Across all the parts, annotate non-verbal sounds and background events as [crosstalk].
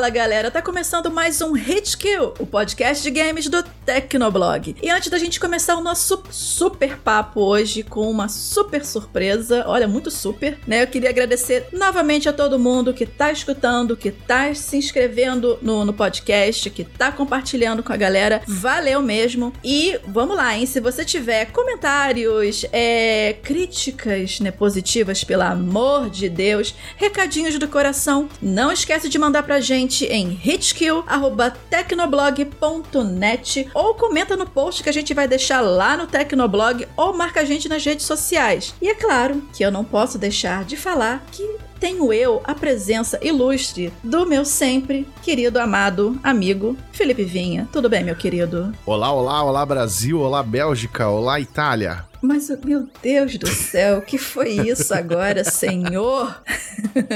Fala galera, tá começando mais um Hit Kill, o podcast de games do Tecnoblog. E antes da gente começar o nosso super papo hoje com uma super surpresa, olha, muito super, né? Eu queria agradecer novamente a todo mundo que tá escutando, que tá se inscrevendo no, no podcast, que tá compartilhando com a galera. Valeu mesmo. E vamos lá, hein? Se você tiver comentários, é, críticas né, positivas, pelo amor de Deus, recadinhos do coração, não esquece de mandar pra gente gente em hitkill.tecnoblog.net ou comenta no post que a gente vai deixar lá no Tecnoblog ou marca a gente nas redes sociais. E é claro que eu não posso deixar de falar que tenho eu a presença ilustre do meu sempre querido, amado amigo Felipe Vinha. Tudo bem, meu querido? Olá, olá, olá Brasil, olá Bélgica, olá Itália. Mas, meu Deus do céu, o que foi isso agora, [laughs] senhor?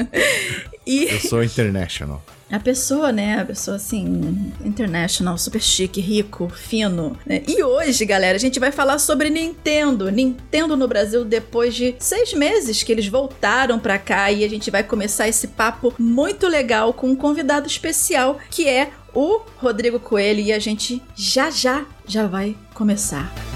[laughs] e... Eu sou international. A pessoa, né? A pessoa assim, international, super chique, rico, fino. Né? E hoje, galera, a gente vai falar sobre Nintendo. Nintendo no Brasil depois de seis meses que eles voltaram pra cá e a gente vai começar esse papo muito legal com um convidado especial que é o Rodrigo Coelho e a gente já já já vai começar.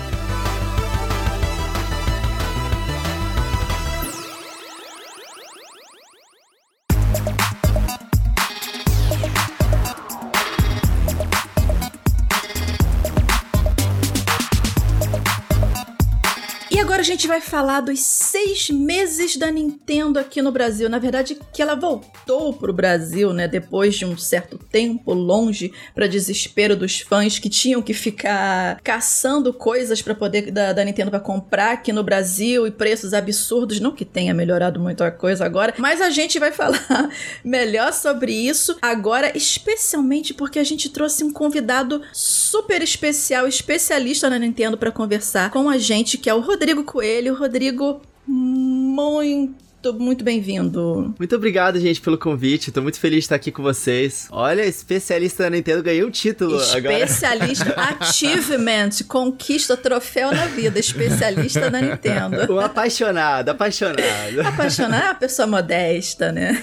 Gente vai falar dos seis meses da Nintendo aqui no Brasil. Na verdade, que ela voltou pro Brasil, né? Depois de um certo tempo longe, para desespero dos fãs que tinham que ficar caçando coisas para poder da, da Nintendo para comprar aqui no Brasil e preços absurdos. Não que tenha melhorado muito a coisa agora, mas a gente vai [laughs] falar melhor sobre isso agora, especialmente porque a gente trouxe um convidado super especial, especialista na Nintendo para conversar com a gente, que é o Rodrigo Coelho. Rodrigo, muito muito bem-vindo. Muito obrigado, gente, pelo convite. Tô muito feliz de estar aqui com vocês. Olha, especialista da Nintendo ganhou um título agora. Especialista [laughs] Achievement, conquista troféu na vida, especialista da Nintendo. O apaixonado, apaixonado. Apaixonado é uma pessoa modesta, né?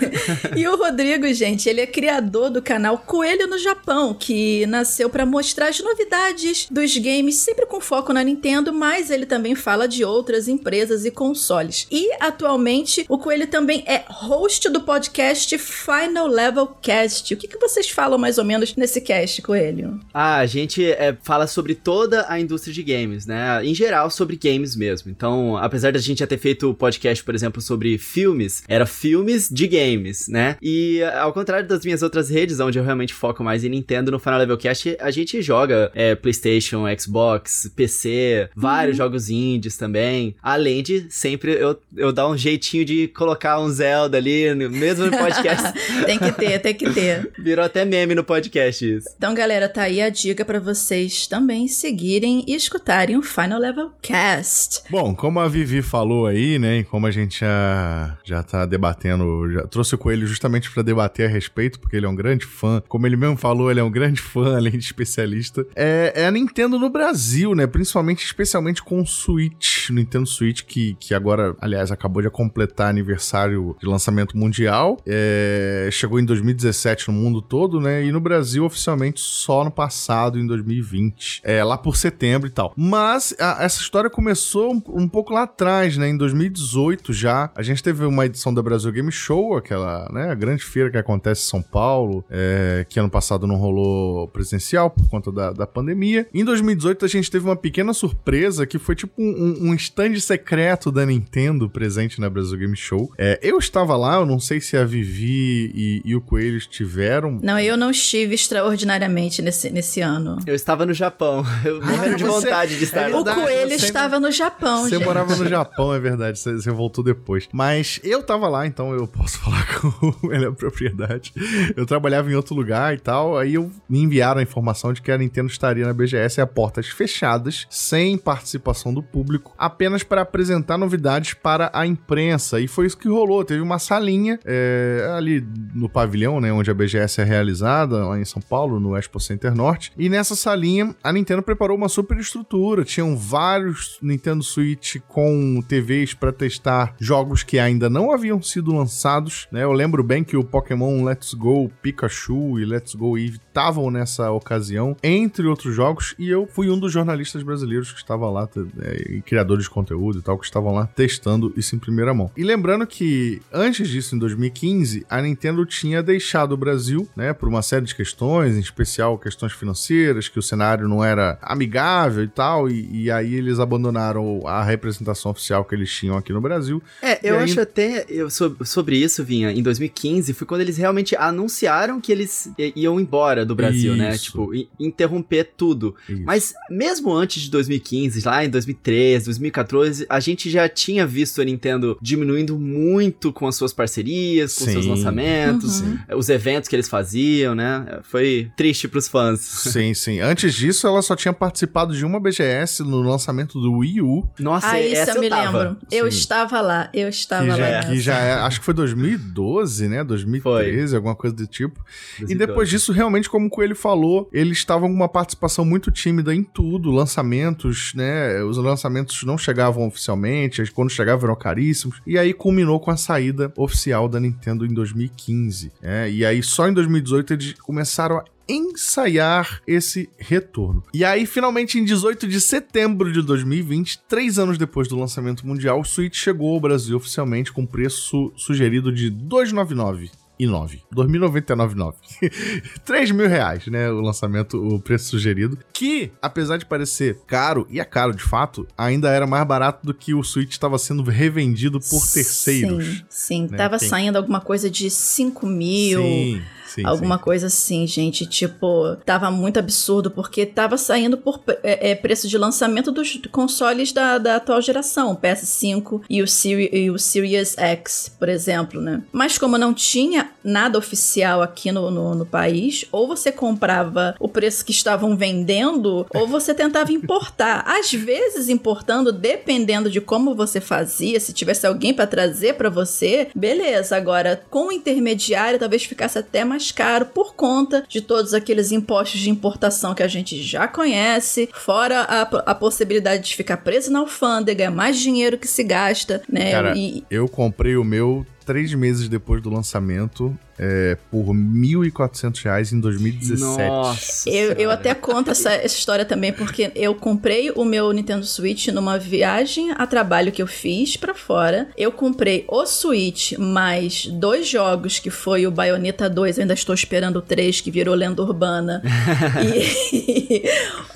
E o Rodrigo, gente, ele é criador do canal Coelho no Japão, que nasceu para mostrar as novidades dos games, sempre com foco na Nintendo, mas ele também fala de outras empresas e consoles. E atualmente o Coelho também é host do podcast Final Level Cast. O que, que vocês falam mais ou menos nesse cast, Coelho? Ah, a gente é, fala sobre toda a indústria de games, né? Em geral, sobre games mesmo. Então, apesar da gente já ter feito podcast, por exemplo, sobre filmes, era filmes de games, né? E ao contrário das minhas outras redes, onde eu realmente foco mais em Nintendo, no Final Level Cast, a gente joga é, PlayStation, Xbox, PC, vários uhum. jogos indies também. Além de sempre eu, eu dar um jeitinho de de colocar um Zelda ali, mesmo no podcast. [laughs] tem que ter, tem que ter. Virou até meme no podcast isso. Então, galera, tá aí a dica para vocês também seguirem e escutarem o Final Level Cast. Bom, como a Vivi falou aí, né, e como a gente já, já tá debatendo, já trouxe o Coelho justamente para debater a respeito, porque ele é um grande fã. Como ele mesmo falou, ele é um grande [laughs] fã, além de especialista. É, é a Nintendo no Brasil, né, principalmente, especialmente com o Switch, Nintendo Switch, que, que agora, aliás, acabou de completar aniversário de lançamento mundial. É, chegou em 2017 no mundo todo, né? E no Brasil, oficialmente, só no passado, em 2020. É, lá por setembro e tal. Mas a, essa história começou um, um, pouco lá atrás, né? Em 2018 já. A gente teve uma edição da Brasil Game Show, aquela, né? A grande feira que acontece em São Paulo, é, que ano passado não rolou presencial por conta da, da pandemia. Em 2018 a gente teve uma pequena surpresa que foi tipo um, um stand secreto da Nintendo presente na Brasil Game Show. É, eu estava lá, eu não sei se a Vivi e, e, o Coelho estiveram. Não, eu não estive extraordinariamente nesse, nesse ano. Eu estava no Japão. [laughs] Eu ah, morrendo de vontade de estar. É verdade, o Coelho estava no Japão, Você gente. morava no [laughs] Japão, é verdade. Você, você, voltou depois. Mas eu estava lá, então eu posso [laughs] falar com melhor propriedade. Eu trabalhava em outro lugar e tal. Aí eu me enviaram a informação de que a Nintendo estaria na BGS a portas fechadas, sem participação do público, apenas para apresentar novidades para a imprensa aí foi isso que rolou. Teve uma salinha é, ali no pavilhão, né, onde a BGS é realizada, lá em São Paulo, no Expo Center Norte. E nessa salinha, a Nintendo preparou uma super estrutura. Tinham vários Nintendo Switch com TVs para testar jogos que ainda não haviam sido lançados, né? Eu lembro bem que o Pokémon Let's Go Pikachu e Let's Go Eve estavam nessa ocasião, entre outros jogos, e eu fui um dos jornalistas brasileiros que estava lá, é, criadores de conteúdo e tal, que estavam lá testando isso em primeira mão. E lembrando que antes disso, em 2015, a Nintendo tinha deixado o Brasil, né, por uma série de questões, em especial questões financeiras, que o cenário não era amigável e tal, e, e aí eles abandonaram a representação oficial que eles tinham aqui no Brasil. É, eu aí... acho até eu, sobre isso, Vinha, em 2015, foi quando eles realmente anunciaram que eles iam embora do Brasil, né? Isso. né? Tipo, interromper tudo. Isso. Mas mesmo antes de 2015, lá em 2013, 2014, a gente já tinha visto a Nintendo diminuindo muito com as suas parcerias, com Sim. seus lançamentos, uhum. os eventos que eles faziam, né? Foi triste pros fãs. Sim, sim. Antes disso, ela só tinha participado de uma BGS no lançamento do Wii U. Nossa, ah, isso eu me tava. lembro. Eu sim. estava lá, eu estava que lá. Já, que já é, acho que foi 2012, né? 2013, foi. alguma coisa do tipo. 2012. E depois disso, realmente, como o Coelho falou, eles estavam com uma participação muito tímida em tudo, lançamentos, né? Os lançamentos não chegavam oficialmente, quando chegavam eram caríssimos. E aí culminou com a saída oficial da Nintendo em 2015. Né? E aí só em 2018 eles começaram a ensaiar esse retorno. E aí, finalmente, em 18 de setembro de 2020, três anos depois do lançamento mundial, o Switch chegou ao Brasil oficialmente com preço sugerido de 299 e 9. 2.099,9. 3 mil reais, né? O lançamento, o preço sugerido. Que, apesar de parecer caro, e é caro de fato, ainda era mais barato do que o Switch estava sendo revendido por terceiros. Sim, sim. Né? Tava Tem... saindo alguma coisa de 5 mil. Sim. Sim, alguma sim. coisa assim, gente. Tipo, tava muito absurdo, porque tava saindo por é, é, preço de lançamento dos consoles da, da atual geração, o PS5 e o, Siri, e o Series X, por exemplo, né? Mas como não tinha nada oficial aqui no, no, no país, ou você comprava o preço que estavam vendendo, ou você tentava importar. Às vezes, importando, dependendo de como você fazia, se tivesse alguém para trazer para você, beleza. Agora, com o intermediário, talvez ficasse até mais mais caro por conta de todos aqueles impostos de importação que a gente já conhece, fora a, a possibilidade de ficar preso na alfândega, é mais dinheiro que se gasta, né? Cara, e... eu comprei o meu três meses depois do lançamento é, por R$ 1.400 em 2017. Nossa! Eu, eu até conto essa, essa, história também, porque eu comprei o meu Nintendo Switch numa viagem a trabalho que eu fiz para fora. Eu comprei o Switch mais dois jogos, que foi o Bayonetta 2, eu ainda estou esperando o 3, que virou lenda urbana. [laughs] e,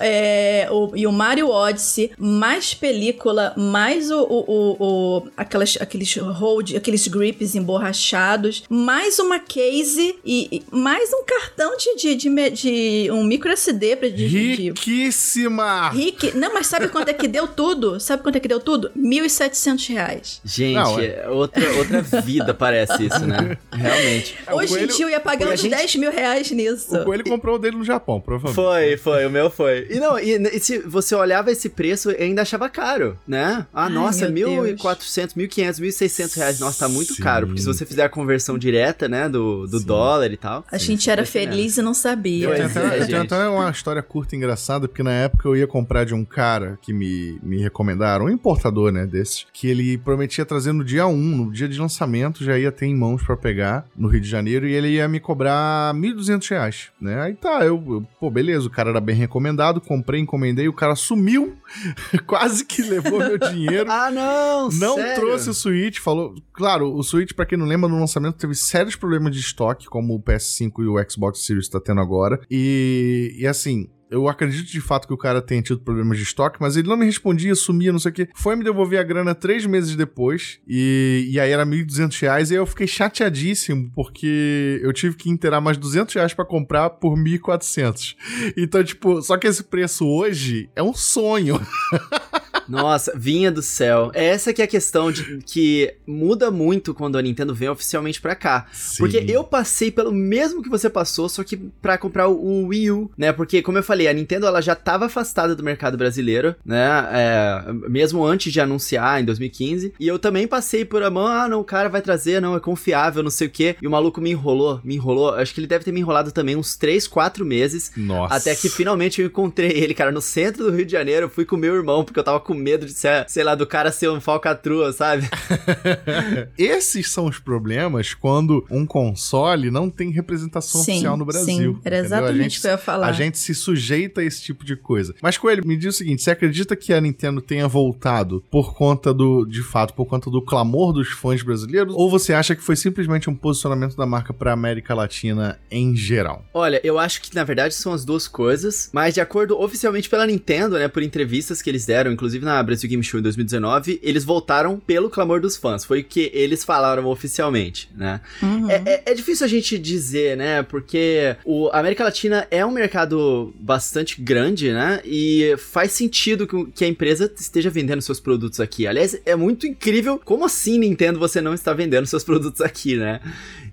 [laughs] é, o, e o Mario Odyssey, mais película, mais o, o, o, o aquelas, aqueles hold, aqueles grips emborrachados, mais uma case e, e mais um cartão de, de, de, de um micro SD pra de, Riquíssima! Rique... Não, mas sabe quanto é que deu tudo? Sabe quanto é que deu tudo? R$ 1.700. Gente, Não, é... outra, outra vida parece isso, né? [laughs] Realmente. Hoje Coelho... em dia eu ia pagando gente... 10 mil reais nisso. O Coelho comprou o dele no Japão, provavelmente. Foi, foi, o meu foi. E não, e, e se você olhava esse preço, eu ainda achava caro, né? Ah, Ai, nossa, 1.400, 1.500, 1.600 reais. Nossa, tá muito Sim. caro, porque se você fizer a conversão direta, né, do do, dólar e tal. A gente era feliz e não sabia. Eu tenho, até, eu tenho até uma história curta e engraçada, porque na época eu ia comprar de um cara que me, me recomendaram, um importador, né, desses, que ele prometia trazer no dia 1, no dia de lançamento, já ia ter em mãos para pegar no Rio de Janeiro e ele ia me cobrar 1.200 reais, né? Aí tá, eu, eu, pô, beleza, o cara era bem recomendado, comprei, encomendei, o cara sumiu, [laughs] quase que levou meu dinheiro. ah, não! Não sério? trouxe o Switch, falou. Claro, o Switch, para quem não lembra, no lançamento teve sérios problemas de estoque, como o PS5 e o Xbox Series está tendo agora. E, e assim, eu acredito de fato que o cara tenha tido problemas de estoque, mas ele não me respondia, sumia, não sei o que. Foi me devolver a grana três meses depois, e, e aí era 1.200 reais, e aí eu fiquei chateadíssimo, porque eu tive que inteirar mais 200 reais pra comprar por 1.400. Então, tipo, só que esse preço hoje é um sonho. [laughs] Nossa, vinha do céu. Essa que é a questão de, que muda muito quando a Nintendo vem oficialmente pra cá. Sim. Porque eu passei pelo mesmo que você passou, só que pra comprar o, o Wii U, né? Porque, como eu falei, a Nintendo ela já tava afastada do mercado brasileiro, né? É, mesmo antes de anunciar em 2015. E eu também passei por a mão, ah, não, o cara vai trazer, não, é confiável, não sei o quê. E o maluco me enrolou, me enrolou. Acho que ele deve ter me enrolado também uns 3, 4 meses. Nossa. Até que finalmente eu encontrei ele, cara, no centro do Rio de Janeiro. Eu fui com meu irmão, porque eu tava com medo de ser, sei lá, do cara ser um falcatrua, sabe? [laughs] Esses são os problemas quando um console não tem representação Sim, oficial no Brasil. sim, era entendeu? exatamente A gente- o que eu ia falar. A gente se sujeita a esse tipo de coisa. Mas, Coelho, me diz o seguinte: você acredita que a Nintendo tenha voltado por conta do, de fato, por conta do clamor dos fãs brasileiros? Ou você acha que foi simplesmente um posicionamento da marca pra América Latina em geral? Olha, eu acho que na verdade são as duas coisas, mas de acordo oficialmente pela Nintendo, né, por entrevistas que eles deram, inclusive na Brasil Game Show em 2019, eles voltaram pelo clamor dos fãs. Foi o que eles falaram oficialmente, né? Uhum. É, é- é difícil a gente dizer, né? Porque o a América Latina é um mercado bastante grande, né? E faz sentido que, que a empresa esteja vendendo seus produtos aqui. Aliás, é muito incrível como assim, Nintendo, você não está vendendo seus [laughs] produtos aqui, né?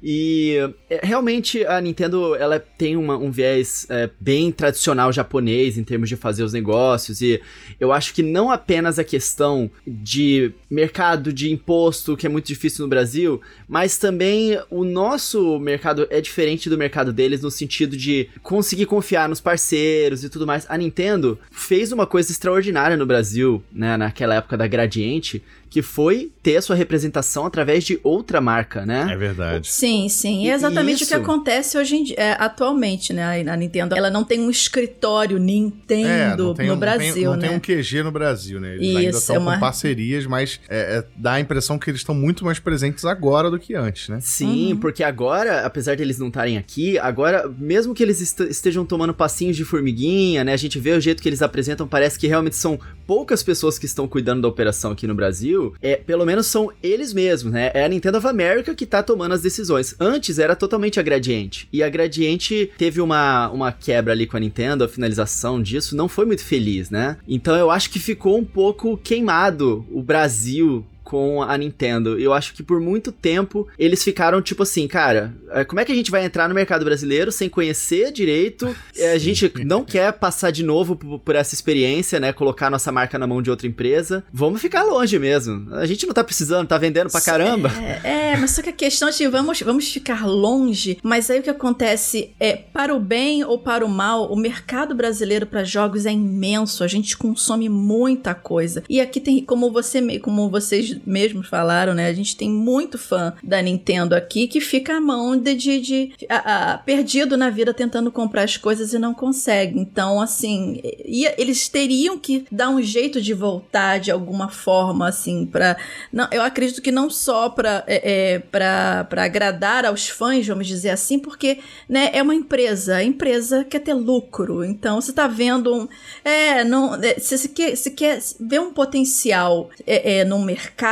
E é, realmente a Nintendo ela tem uma- um viés é, bem tradicional japonês em termos de fazer os negócios e eu acho que não apenas a questão de mercado de imposto que é muito difícil no Brasil, mas também o nosso mercado é diferente do mercado deles no sentido de conseguir confiar nos parceiros e tudo mais. A Nintendo fez uma coisa extraordinária no Brasil, né, naquela época da Gradiente, que foi ter a sua representação através de outra marca, né? É verdade. Sim, sim. E é exatamente o isso. que acontece hoje em dia, é, atualmente, né? A Nintendo, ela não tem um escritório Nintendo É, não tem, no um- não Brasil, tem, não né? tem um QG no Brasil, né? Eles ainda Isso, estão é uma- com parcerias, mas é, é, dá a impressão que eles estão muito mais presentes agora do que antes, né? Sim, Uhum. porque agora, apesar de eles não estarem aqui, agora, mesmo que eles est- estejam tomando passinhos de formiguinha, né? A gente vê o jeito que eles apresentam, parece que realmente são poucas pessoas que estão cuidando da operação aqui no Brasil. É, pelo menos são eles mesmos, né? É a Nintendo of America que tá tomando as decisões. Antes era totalmente a Gradiente. E a Gradiente teve uma, uma quebra ali com a Nintendo, a finalização disso não foi muito feliz, né? Então eu acho que ficou um pouco queimado o Brasil com a Nintendo. Eu acho que por muito tempo eles ficaram tipo assim, cara, eh, como é que a gente vai entrar no mercado brasileiro sem conhecer direito? Eh, A gente não quer passar de novo por, essa experiência, né? Colocar nossa marca na mão de outra empresa. Vamos ficar longe mesmo. A gente não tá precisando, tá vendendo pra caramba. É, é, mas só que a questão de vamos, vamos ficar longe, mas aí o que acontece é, para o bem ou para o mal, o mercado brasileiro para jogos é imenso, a gente consome muita coisa. E aqui tem, como você como vocês mesmos falaram, né, a gente tem muito fã da Nintendo aqui que fica à mão de, de, de- a- a- perdido na vida tentando comprar as coisas e não consegue. Então, assim, e- eles teriam que dar um jeito de voltar de alguma forma, assim, para não, eu acredito que não só para é, é, para agradar aos fãs, vamos dizer assim, porque né, é uma empresa, a empresa quer ter lucro. Então você está vendo um, é, não, é, se você quer, se quer ver um potencial é, é, no mercado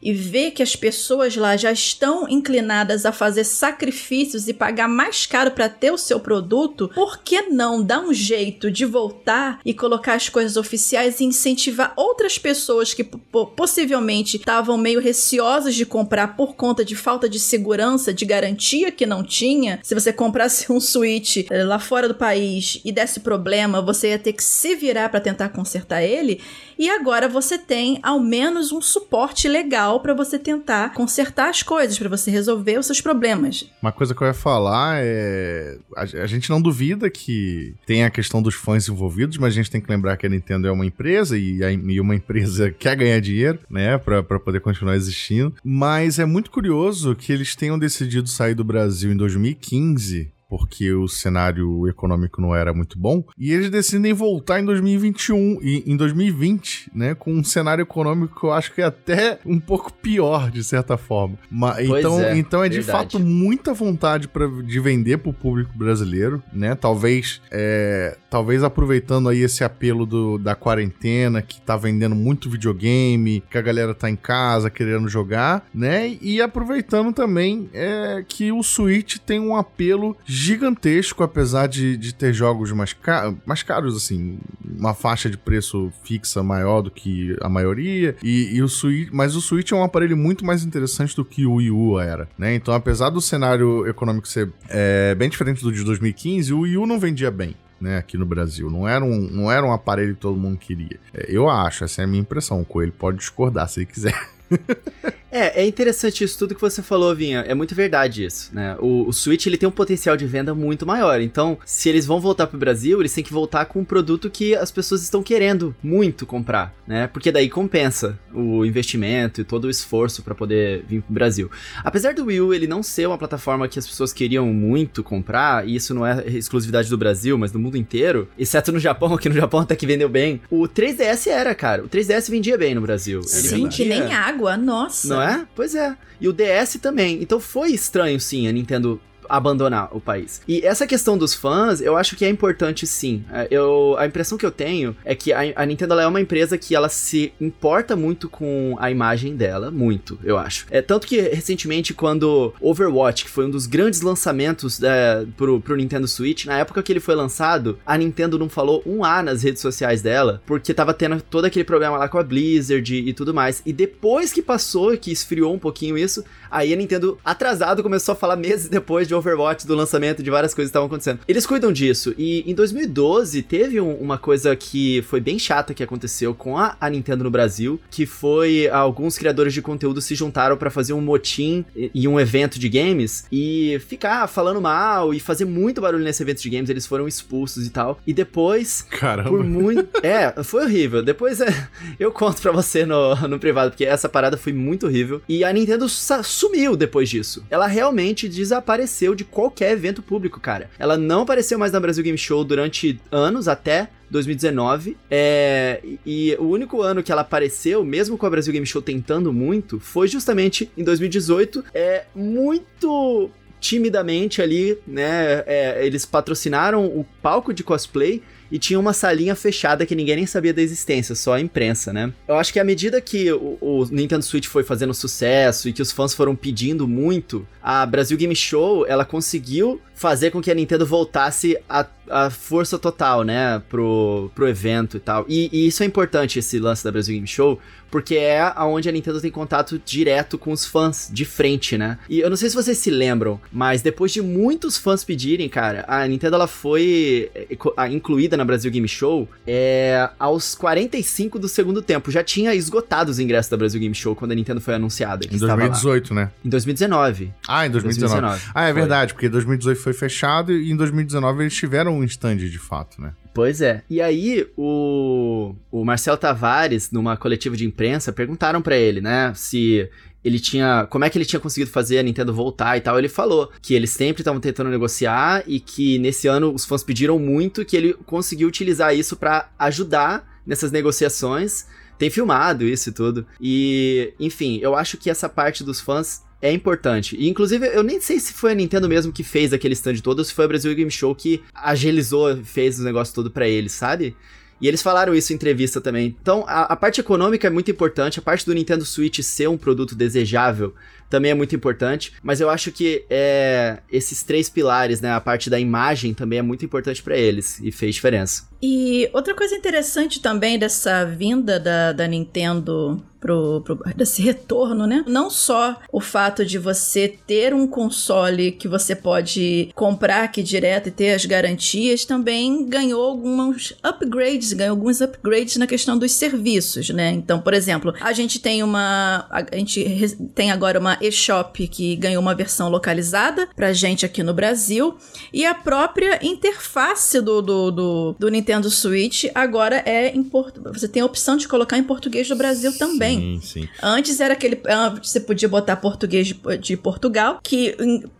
e ver que as pessoas lá já estão inclinadas a fazer sacrifícios e pagar mais caro para ter o seu produto, por que não dar um jeito de voltar e colocar as coisas oficiais e incentivar outras pessoas que po- possivelmente estavam meio receosas de comprar por conta de falta de segurança, de garantia que não tinha? Se você comprasse [laughs] um Switch eh, lá fora do país e desse problema, você ia ter que se virar para tentar consertar ele. E agora você tem ao menos um suporte legal para você tentar consertar as coisas, para você resolver os seus problemas. Uma coisa que eu ia falar é. A, gente não duvida que tem a questão dos fãs envolvidos, mas a gente tem que lembrar que a Nintendo é uma empresa e, e uma empresa [laughs] quer ganhar dinheiro, né? Pra poder continuar existindo. Mas é muito curioso que eles tenham decidido sair do Brasil em 2015. Porque o cenário econômico não era muito bom. E eles decidem voltar em 2021 e em 2020, né? Com um cenário econômico que eu acho que é até um pouco pior, de certa forma. Mas, então, é, então é de verdade. fato muita vontade pra, de vender pro público brasileiro, né? Talvez, é, talvez aproveitando aí esse apelo do, da quarentena, que tá vendendo muito videogame, que a galera tá em casa querendo jogar, né? E aproveitando também é, que o Switch tem um apelo gigantesco, apesar de, de ter jogos mais, ca mais caros, assim, uma faixa de preço fixa maior do que a maioria. E, e o Switch, mas o Switch é um aparelho muito mais interessante do que o Wii U era, né? Então, apesar do cenário econômico ser é, bem diferente do de 2015, o Wii U não vendia bem né, aqui no Brasil. Não era, um, não era um aparelho que todo mundo queria. É, eu acho, essa é a minha impressão. O Coelho pode discordar se ele quiser. [laughs] É, é interessante isso tudo que você falou, Vinha. É muito verdade isso, né? O, o, Switch ele tem um potencial de venda muito maior. Então, se eles vão voltar pro Brasil, eles têm que voltar com um produto que as pessoas estão querendo muito comprar, né? Porque daí compensa o investimento e todo o esforço para poder vir pro Brasil. Apesar do Wii U ele não ser uma plataforma que as pessoas queriam muito comprar, e isso não é exclusividade do Brasil, mas do mundo inteiro, exceto no Japão, [laughs] que no Japão até que vendeu bem. O 3DS era, cara. O 3DS vendia bem no Brasil. Ele Sim, vendia... que nem água, nossa. Não é? Pois é. E o DS também. Então foi estranho, sim, a Nintendo abandonar o país. E essa questão dos fãs, eu acho que é importante sim. É, eu, a impressão que eu tenho é que a, a Nintendo é uma empresa que ela se importa muito com a imagem dela, muito, eu acho. É tanto que recentemente quando Overwatch, que foi um dos grandes lançamentos é, pro, pro Nintendo Switch, na época que ele foi lançado, a Nintendo não falou um A nas redes sociais dela, porque tava tendo todo aquele problema lá com a Blizzard e, e tudo mais. E depois que passou, que esfriou um pouquinho isso, aí a Nintendo atrasado começou a falar meses depois de de Overwatch, do lançamento, de várias coisas que estavam acontecendo. Eles cuidam disso. E em 2012 teve um, uma coisa que foi bem chata que aconteceu com a, a Nintendo no Brasil, que foi alguns criadores de conteúdo se juntaram para fazer um motim e um evento de games e ficar falando mal e fazer muito barulho nesse evento de games. Eles foram expulsos e tal. E depois, Caramba. por muito. É, foi horrível. Depois é, [laughs] eu conto pra você no, no privado, porque essa parada foi muito horrível. E a Nintendo sumiu depois disso. Ela realmente desapareceu apareceu de qualquer evento público, cara. Ela não apareceu mais na Brasil Game Show durante anos, até 2019. É, e o único ano que ela apareceu, mesmo com a Brasil Game Show tentando muito, foi justamente em 2018. É muito timidamente ali, né? É, eles patrocinaram o palco de cosplay e tinha uma salinha fechada que ninguém nem sabia da existência, só a imprensa, né? Eu acho que à medida que o, o, Nintendo Switch foi fazendo sucesso e que os fãs foram pedindo muito, a Brasil Game Show, ela conseguiu fazer com que a Nintendo voltasse a, a força total, né, pro, pro evento e tal. E, e, isso é importante, esse lance da Brasil Game Show, porque é aonde a Nintendo tem contato direto com os fãs, de frente, né. E eu não sei se vocês se lembram, mas depois de muitos fãs pedirem, cara, a Nintendo ela foi é, incluída na Brasil Game Show é, aos 45 do segundo tempo. Já tinha esgotado os ingressos da Brasil Game Show quando a Nintendo foi anunciada. Em 2018, né? Em 2019. Ah, em 2019. 2019. Ah, é foi. verdade, porque 2018 foi fechado e em 2019 eles tiveram um stand de fato, né? Pois é. E aí, o, o Marcel Tavares, numa coletiva de imprensa, perguntaram para ele, né, se ele tinha. Como é que ele tinha conseguido fazer a Nintendo voltar e tal? Ele falou que eles sempre estavam tentando negociar e que nesse ano os fãs pediram muito que ele conseguiu utilizar isso para ajudar nessas negociações. Tem filmado isso e tudo. E, enfim, eu acho que essa parte dos fãs é importante. E, inclusive, eu nem sei se foi a Nintendo mesmo que fez aquele stand todo ou se foi a Brasil Game Show que agilizou, fez o negócio todo para eles, sabe? E eles falaram isso em entrevista também. Então, a, a, parte econômica é muito importante, a parte do Nintendo Switch ser um produto desejável também é muito importante, mas eu acho que é, esses três pilares, né, a parte da imagem também é muito importante para eles e fez diferença. E outra coisa interessante também dessa vinda da, da Nintendo pro, pro, desse retorno, né? Não só o fato de você ter um console que você pode comprar aqui direto e ter as garantias, também ganhou alguns upgrades, ganhou alguns upgrades na questão dos serviços, né? Então, por exemplo, a gente tem uma. A gente tem agora uma eShop que ganhou uma versão localizada pra gente aqui no Brasil. E a própria interface do, do, do, do Nintendo Switch agora é em português. Você tem a opção de colocar em português do Brasil também. Sim, sim. Antes era aquele. Você podia botar português de, de Portugal, que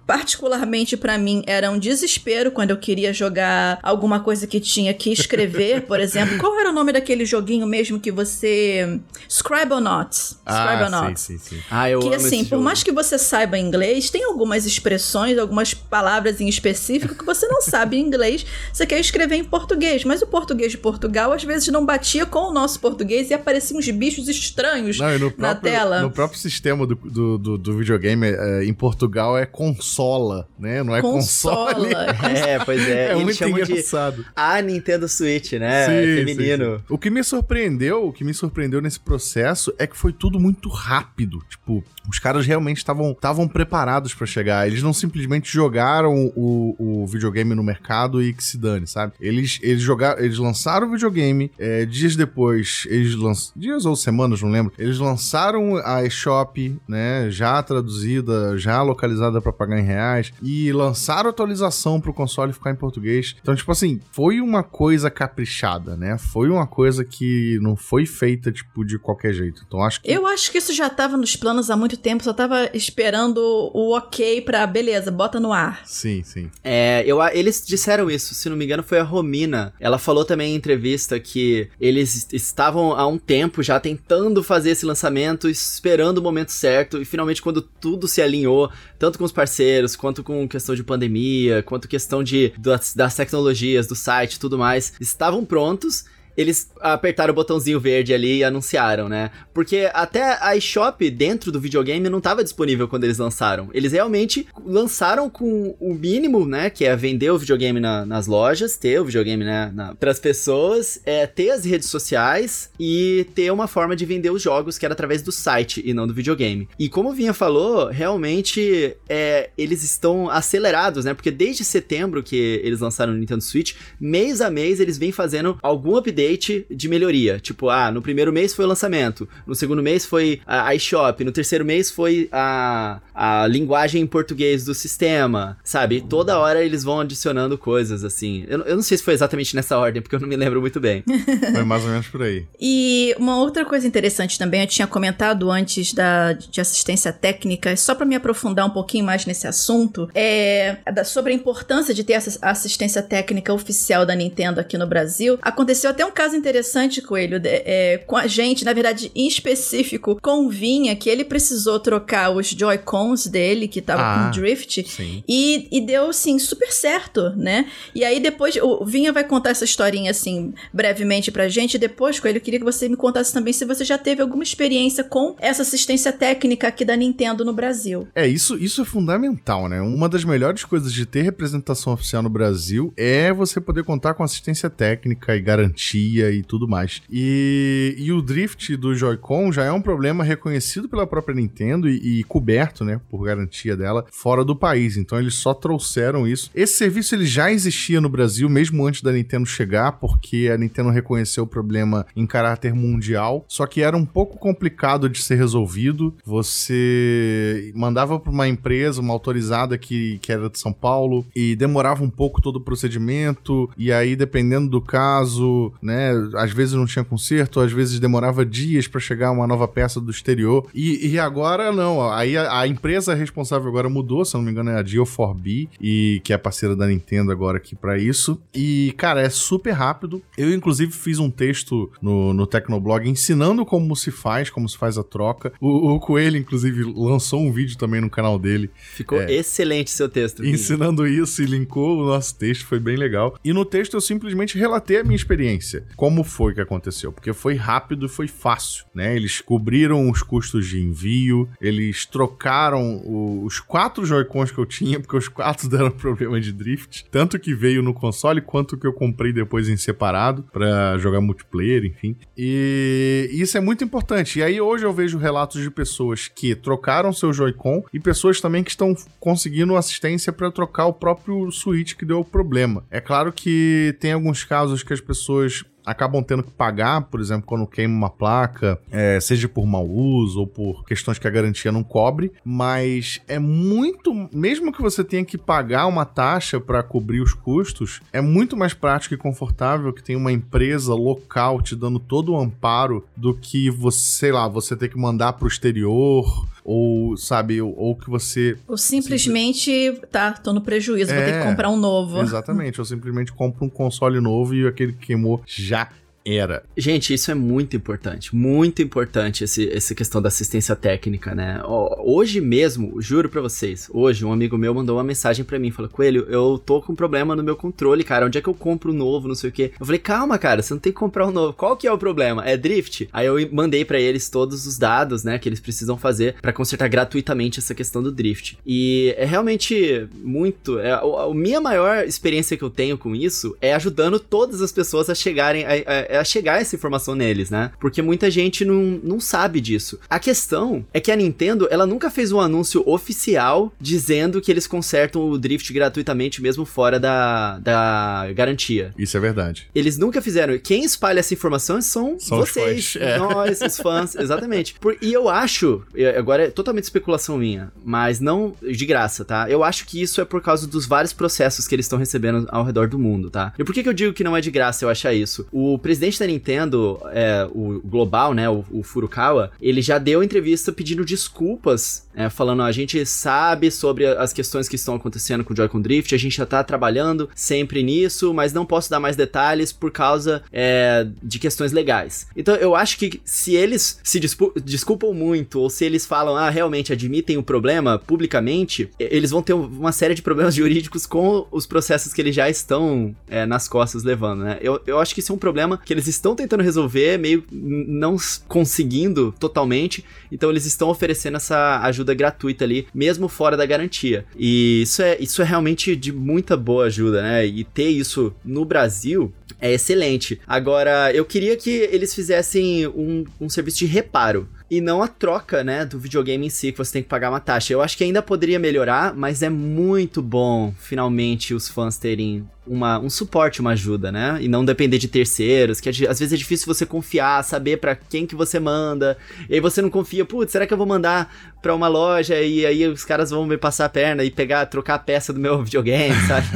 particularmente para mim era um desespero quando eu queria jogar alguma coisa que tinha que escrever, por [laughs] exemplo. Qual era o nome daquele joguinho mesmo que você. Scribblenauts. Ah, sim, sim, sim. Ah, eu que assim, por jogo. Mais que você saiba inglês, tem algumas expressões, algumas palavras em específico que você não sabe em inglês, você quer escrever em português, mas o português de Portugal às vezes não batia com o nosso português e apareciam uns bichos estranhos não, na próprio, tela. No próprio sistema do, do, do, do videogame, é, em Portugal é consola, né? Não é Consola. console. É, [laughs] pois é. É muito engraçado. de a Nintendo Switch, né? Sim, Feminino. sim, sim. O que me surpreendeu, o que me surpreendeu nesse processo é que foi tudo muito rápido. Tipo, os caras realmente estavam preparados pra chegar. Eles não simplesmente jogaram o, o videogame no mercado e que se dane, sabe? Eles eles jogaram, eles lançaram o videogame, é, dias depois, eles lançaram, dias ou semanas, não lembro. Eles lançaram a eShop, né, já traduzida, já localizada pra pagar em reais e lançaram a atualização pro console ficar em português. Então, tipo assim, foi uma coisa caprichada, né? Foi uma coisa que não foi feita, tipo, de qualquer jeito. Então, acho que. Eu acho que isso já tava nos planos há muito tempo, só tava esperando o ok pra, beleza, bota no ar. Sim, sim. É, eu, eles disseram isso, se não me engano foi a Romina. Ela falou também em entrevista que eles estavam há um tempo já tentando fazer esse lançamento, esperando o momento certo, e finalmente quando tudo se alinhou, tanto com os parceiros, quanto com questão de pandemia, quanto questão de, das, das tecnologias, do site e tudo mais, estavam prontos. Eles apertaram o botãozinho verde ali e anunciaram, né? Porque até a eShop dentro do videogame não estava disponível quando eles lançaram. Eles realmente lançaram com o mínimo, né? Que é vender o videogame na- nas lojas, ter o videogame né, para as pessoas, é, ter as redes sociais e ter uma forma de vender os jogos que era através do site e não do videogame. E como o Vinha falou, realmente é, eles estão acelerados, né? Porque desde setembro que eles lançaram o Nintendo Switch, mês a mês eles vêm fazendo algum update de melhoria. Tipo, ah, no primeiro mês foi o lançamento, no segundo mês foi a eShop, no terceiro mês foi a, a linguagem em português do sistema, sabe? Toda hora eles vão adicionando coisas, assim. Eu, eu não sei se foi exatamente nessa ordem, porque eu não me lembro muito bem. [laughs] Foi mais ou menos por aí. E uma outra coisa interessante também, eu tinha comentado antes da, de assistência técnica, só para me aprofundar um pouquinho mais nesse assunto, é da- sobre a importância de ter essa assistência técnica oficial da Nintendo aqui no Brasil. Aconteceu até um caso interessante, Coelho, é, com a gente, na verdade, em específico, com o Vinha, que ele precisou trocar os Joy-Cons dele, que tava Ah. com drift, Sim. e, e deu, assim, super certo, né? E aí depois, o Vinha vai contar essa historinha, assim, brevemente pra gente. E depois, Coelho, eu queria que você me contasse também se você já teve alguma experiência com essa assistência técnica aqui da Nintendo no Brasil. É, isso, isso é fundamental, né? Uma das melhores coisas de ter representação oficial no Brasil é você poder contar com assistência técnica e garantia e tudo mais. E, e o drift do Joy-Con já é um problema reconhecido pela própria Nintendo e, e coberto, né, por garantia dela, fora do país. Então eles só trouxeram isso. Esse serviço ele já existia no Brasil, mesmo antes da Nintendo chegar, porque a Nintendo reconheceu o problema em caráter mundial, só que era um pouco complicado de ser resolvido. Você mandava para uma empresa, uma autorizada que, que era de São Paulo, e demorava um pouco todo o procedimento, e aí, dependendo do caso, né, às vezes não tinha conserto, às vezes demorava dias para chegar uma nova peça do exterior. E, e agora não, aí a, a empresa responsável agora mudou, se eu não me engano, é a Geo4B, e que é parceira da Nintendo agora aqui para isso. E, cara, é super rápido. Eu, inclusive, fiz um texto no, no Tecnoblog ensinando como se faz, como se faz a troca. O, o Coelho, inclusive, lançou um vídeo também no canal dele Ficou É. excelente seu texto. Ensinando isso e linkou o nosso texto, foi bem legal. E no texto eu simplesmente relatei a minha experiência, como foi que aconteceu, porque foi rápido e foi fácil, né? Eles cobriram os custos de envio, eles trocaram os quatro Joy-Cons que eu tinha, porque os quatro [laughs] deram problema de drift, tanto que veio no console quanto que eu comprei depois em separado pra jogar multiplayer, enfim. E isso é muito importante. E aí hoje eu vejo relatos de pessoas que trocaram seu Joy-Con e pessoas também que estão conseguindo assistência para trocar o próprio Switch que deu o problema. É claro que tem alguns casos que as pessoas acabam tendo que pagar, por exemplo, quando queima uma placa, é, seja por mau uso ou por questões que a garantia não cobre, mas é muito, mesmo que você tenha que pagar uma taxa para cobrir os custos, é muito mais prático e confortável que tenha uma empresa local te dando todo o amparo do que você, sei lá, você ter que mandar para o exterior ou sabe, ou, ou que você Ou simplesmente, tá, tô no prejuízo, vou ter É. que comprar um novo. Exatamente, eu simplesmente compro um console novo e aquele que queimou já era. Gente, isso é muito importante, muito importante esse, essa questão da assistência técnica, né? Hoje mesmo, juro para vocês, hoje um amigo meu mandou uma mensagem para mim, falou: "Coelho, eu tô com um problema no meu controle, cara. Onde é que eu compro um novo, não sei o quê?". Eu falei: "Calma, cara, você não tem que comprar um novo. Qual que é o problema? É drift?". Aí eu mandei para eles todos os dados, né, que eles precisam fazer para consertar gratuitamente essa questão do drift. E é realmente muito, é, a, a minha maior experiência que eu tenho com isso é ajudando todas as pessoas a chegarem a, a, a chegar essa informação neles, né? Porque muita gente não, não sabe disso. A questão é que a Nintendo, ela nunca fez um anúncio oficial dizendo que eles consertam o drift gratuitamente mesmo fora da, da garantia. Isso é verdade. Eles nunca fizeram. Quem espalha essa informação são, são vocês, fãs, é. nós, os fãs, [laughs] exatamente. Por, e eu acho, agora é totalmente especulação minha, mas não de graça, tá? Eu acho que isso é por causa dos vários processos que eles estão recebendo ao redor do mundo, tá? E por que, que eu digo que não é de graça eu achar isso? O presidente da Nintendo, é, o global, né, o, o, Furukawa, ele já deu entrevista pedindo desculpas, é, falando, a gente sabe sobre as questões que estão acontecendo com o Joy-Con Drift, a gente já tá trabalhando sempre nisso, mas não posso dar mais detalhes por causa é, de questões legais. Então eu acho que se eles se desculpam muito, ou se eles falam, ah, realmente admitem o problema publicamente, eles vão ter uma série de problemas [laughs] jurídicos com os processos que eles já estão é, nas costas levando, né? Eu, eu acho que isso é um problema que eles estão tentando resolver, meio não conseguindo totalmente, então eles estão oferecendo essa ajuda gratuita ali, mesmo fora da garantia. E isso é, isso é realmente de muita boa ajuda, né? E ter isso no Brasil é excelente. Agora, eu queria que eles fizessem um, um serviço de reparo e não a troca, né, do videogame em si, que você tem que pagar uma taxa. Eu acho que ainda poderia melhorar, mas é muito bom, finalmente, os fãs terem uma, um suporte, uma ajuda, né? E não depender de terceiros, que às vezes é difícil você confiar, saber para quem que você manda. E aí você não confia, putz, será que eu vou mandar pra uma loja e aí os caras vão me passar a perna e pegar, trocar a peça do meu videogame, sabe?